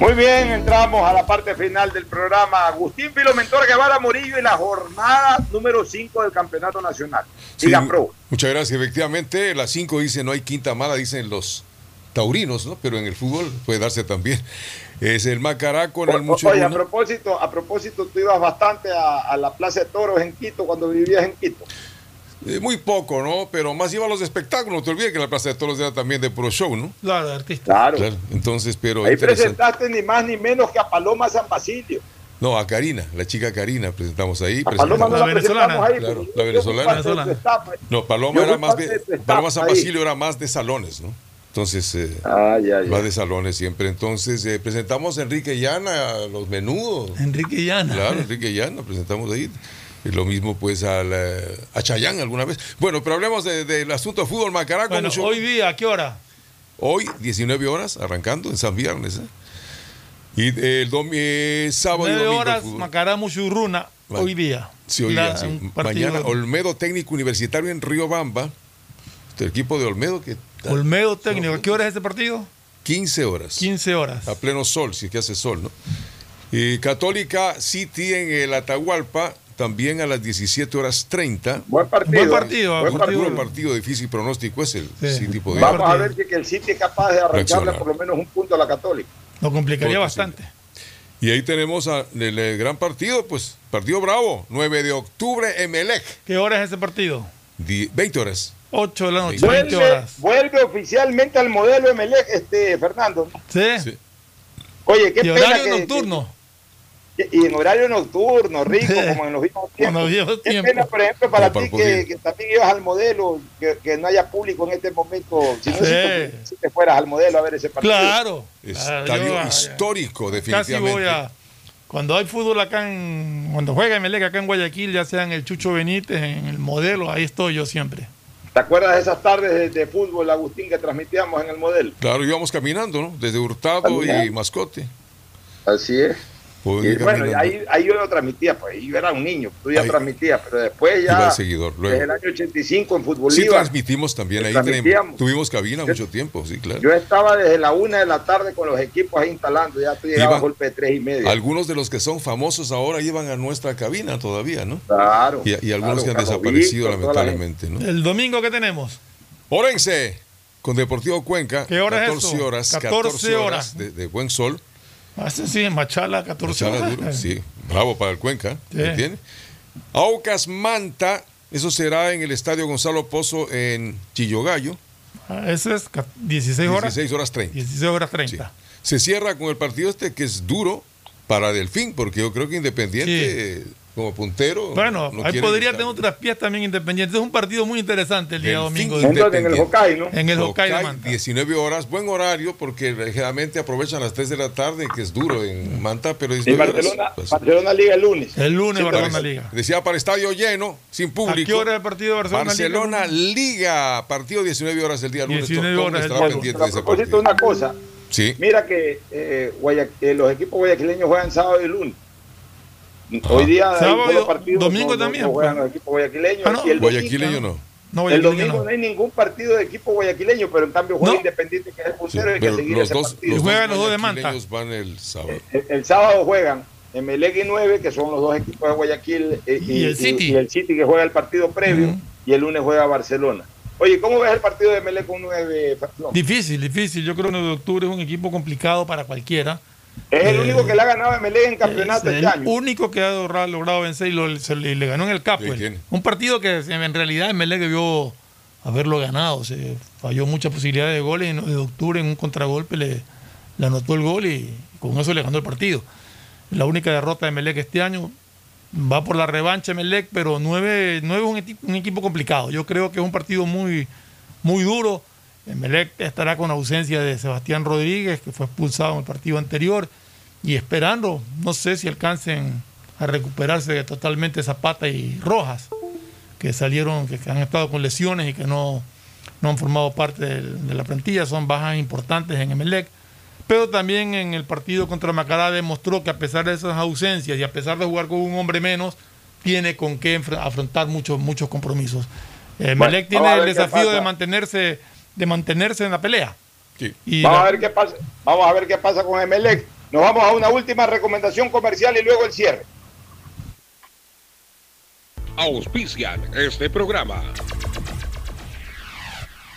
Muy bien, entramos a la parte final del programa. Agustín Filomentor Guevara Morillo y la jornada número 5 del Campeonato Nacional. Sí, pro. Muchas gracias. Efectivamente, las 5 dice no hay quinta mala, dicen los taurinos, ¿no? Pero en el fútbol puede darse también. Es el Macará con el mucho Oye, a propósito, a propósito, tú ibas bastante a, a la Plaza de Toros en Quito cuando vivías en Quito. Eh, muy poco, ¿no? Pero más iba a los espectáculos. No te olvides que la Plaza de Toros era también de Pro Show, ¿no? Claro, de artista. Claro. Entonces, pero Ahí presentaste ni más ni menos que a Paloma San Basilio. No, a Karina, la chica Karina, presentamos ahí. A Paloma no presentamos- la, presentamos ahí. Claro, la venezolana. etapa. No, Paloma Yo era más de. Paloma San. Basilio era más de salones, ¿no? Entonces, eh, Ah, ya, ya. más de salones siempre. Entonces, eh, presentamos a Enrique Llana, a los menudos. Enrique Llana. Claro, Enrique Llana, presentamos ahí. Lo mismo, pues, al, a Chayán alguna vez. Bueno, pero hablemos de- del asunto de fútbol Macará. con Bueno, mucho- hoy día, ¿a qué hora? Hoy, 19 horas, arrancando en San Viernes. ¿eh? Y el domi- eh, sábado y 9 domingo. horas. Macará Muchurruna, Vale. hoy día. Sí, hoy La- día, sí. Mañana, Olmedo Técnico Universitario en Río Bamba. El equipo de Olmedo que. Olmedo técnico. ¿A qué hora es ese partido? 15 horas. 15 horas. A pleno sol, si es que hace sol, ¿no? Y Católica City en el Atahualpa, también a las 17 horas 30. Buen partido. Buen partido, Buen buen partido, partido. partido difícil pronóstico es el Sí. City podría- Vamos a ver si que el City es capaz de arrancarle por lo menos un punto a la Católica. Lo complicaría Todo bastante. Y ahí tenemos a- el, eh, gran partido, pues, partido bravo, 9 de octubre, Emelec, ¿Qué hora es ese partido? di- 20 horas. 8 de la noche, 20 Vuelve, horas. vuelve oficialmente al modelo Emelec, este, Fernando. Sí. Oye, qué Y pena horario que- nocturno. que- y en horario nocturno, rico, *laughs* como en los viejos tiempos. los viejos tiempos. pena, por ejemplo, para ti que, que también ibas al modelo, que, que no haya público en este momento. Si no, Sí. si, te, si te fueras al modelo a ver ese partido. Claro. Estadio yo, ah, histórico, Casi definitivamente. voy a. Cuando hay fútbol acá en. Cuando juega Emelec acá en Guayaquil, ya sea en el Chucho Benítez, en el modelo, ahí estoy yo siempre. ¿Te acuerdas de esas tardes de, de fútbol, Agustín, que transmitíamos en el modelo? Claro, íbamos caminando, ¿no? Desde Hurtado y Mascote. Así es. Y bueno, ahí, ahí yo lo transmitía, pues yo era un niño, tú ya Ahí. transmitías, pero después ya, el seguidor, luego. desde el año 85 en Fútbol Sí, Liga, transmitimos también ahí. Transmitíamos. tenemos- tuvimos cabina mucho tiempo, sí, claro. yo estaba desde la una de la tarde con los equipos ahí instalando, ya tú llegabas a golpe de tres y media. Algunos de los que son famosos ahora llevan a nuestra cabina todavía, ¿no? Claro. Y, y algunos claro, que han Carlos desaparecido, lamentablemente, ¿no? El domingo que tenemos. Orense, con Deportivo Cuenca. ¿Qué hora es 14 eso? horas. 14 14 horas horas. de, de buen sol. Hace sí, en Machala, 14 Machala horas. duro, sí. *laughs* Bravo para el Cuenca. Sí. ¿me entiende? Aucas Manta, eso será en el Estadio Gonzalo Pozo en Chillogallo. Ah, Ese es ca- 16 horas. 16 horas 30. 16 horas 30. Se cierra con el partido este que es duro para Delfín, porque yo creo que Independiente, eh, como puntero. Bueno, no ahí podría tener otras piezas también independientes. Es un partido muy interesante el día Delfín domingo. ¿En el Hokkaido, ¿no? En el Hokkaido de Hokkaido, Manta. 19 horas, buen horario, porque generalmente aprovechan las 3 de la tarde, que es duro en Manta, pero Y 19 horas, Barcelona, pues, Barcelona Liga el lunes. El lunes Sí, Barcelona Liga. Decía para estadio lleno, sin ¿A público. qué hora es el partido de Barcelona, Barcelona Liga? Liga, partido 19 horas el día lunes. 19 Todo el mundo horas el estará pendiente de a ese partido. una cosa. Sí. Mira que eh, Guaya- eh, los equipos guayaquileños juegan sábado y lunes. Hoy día hay Sábado y partidos, domingo no- también, no juegan los equipos guayaquileños. Ah, no. el domingo, Guayaquileño no. No, el domingo no. no hay ningún partido de equipo guayaquileño, pero en cambio juega No. Independiente, que es el Sí, puntero, y hay que seguir los ese dos, partido. los Juegan los dos de Manta. van el sábado. El, el sábado juegan Emelec y 9, que son los dos equipos de Guayaquil, eh, y, Y el City. y el City que juega el partido previo, Ujú. y el lunes juega Barcelona. Oye, ¿cómo ves el partido de Emelec con 9? Fernando? Difícil, difícil. Yo creo que el 9 de octubre es un equipo complicado para cualquiera. Es el Eh, único que le ha ganado a Emelec en campeonato Es este el año. único que ha logrado, logrado vencer y lo- se le, le ganó en el Capo. Sí, un partido que en realidad Emelec debió haberlo ganado. Se falló muchas posibilidades de goles. En el de octubre, en un contragolpe, le, le anotó el gol y con eso le ganó el partido. La única derrota de Emelec este año va por la revancha Emelec, pero 9, es un, un equipo complicado. Yo creo que es un partido muy, muy duro. Emelec estará con ausencia de Sebastián Rodríguez, que fue expulsado en el partido anterior, y esperando, no sé si alcancen a recuperarse totalmente Zapata y Rojas, que salieron, que, han estado con lesiones y que no, no han formado parte de, la plantilla, son bajas importantes en Emelec. Pero también en el partido contra Macará demostró que a pesar de esas ausencias y a pesar de jugar con un hombre menos, tiene con qué afrontar muchos, muchos compromisos. Eh, Bueno, Emelec tiene el desafío de mantenerse, de mantenerse en la pelea. Sí. Y Vamos la- a ver qué pasa. Vamos a ver qué pasa con Emelec. Nos vamos a una última recomendación comercial y luego el cierre. Auspician este programa.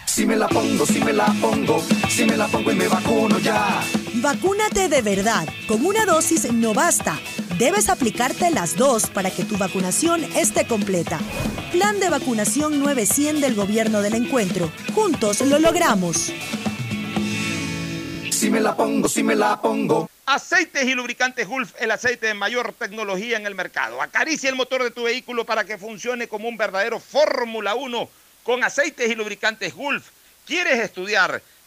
Si me la pongo, si me la pongo, si me la pongo y me vacuno ya. Vacúnate de verdad. Con una dosis no basta. Debes aplicarte las dos para que tu vacunación esté completa. Plan de vacunación 900 del Gobierno del Encuentro. Juntos lo logramos. Si me la pongo, si me la pongo. Aceites y lubricantes Gulf, el aceite de mayor tecnología en el mercado. Acaricia el motor de tu vehículo para que funcione como un verdadero Fórmula 1 con aceites y lubricantes Gulf. ¿Quieres estudiar,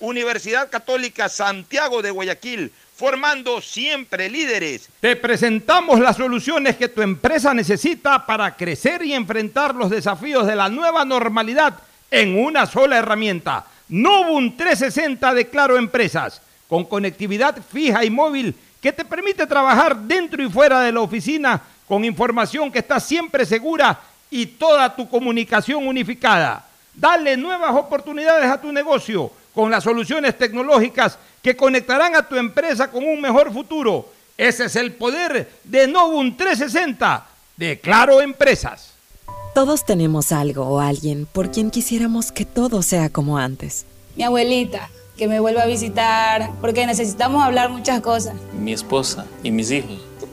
Universidad Católica Santiago de Guayaquil, formando siempre líderes. Te presentamos las soluciones que tu empresa necesita para crecer y enfrentar los desafíos de la nueva normalidad en una sola herramienta. Novum 360 de Claro Empresas, con conectividad fija y móvil que te permite trabajar dentro y fuera de la oficina con información que está siempre segura y toda tu comunicación unificada. Dale nuevas oportunidades a tu negocio con las soluciones tecnológicas que conectarán a tu empresa con un mejor futuro. Ese es el poder de Novum 360 de Claro Empresas. Todos tenemos algo o alguien por quien quisiéramos que todo sea como antes. Mi abuelita, que me vuelva a visitar, porque necesitamos hablar muchas cosas. Mi esposa y mis hijos,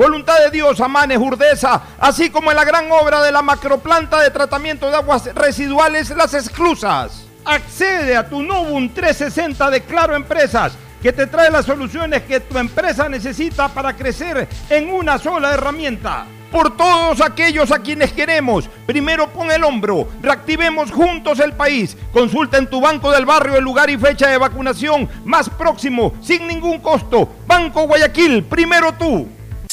Voluntad de Dios, Amanes, Urdesa, así como en la gran obra de la macroplanta de tratamiento de aguas residuales Las Exclusas. Accede a tu Novum 360 de Claro Empresas que te trae las soluciones que tu empresa necesita para crecer en una sola herramienta. Por todos aquellos a quienes queremos, primero pon el hombro, reactivemos juntos el país. Consulta en tu banco del barrio el lugar y fecha de vacunación más próximo, sin ningún costo. Banco Guayaquil, primero tú.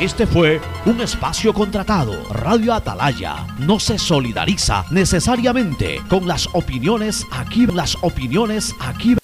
Este fue un espacio contratado. Radio Atalaya no se solidariza necesariamente con las opiniones aquí, las opiniones aquí.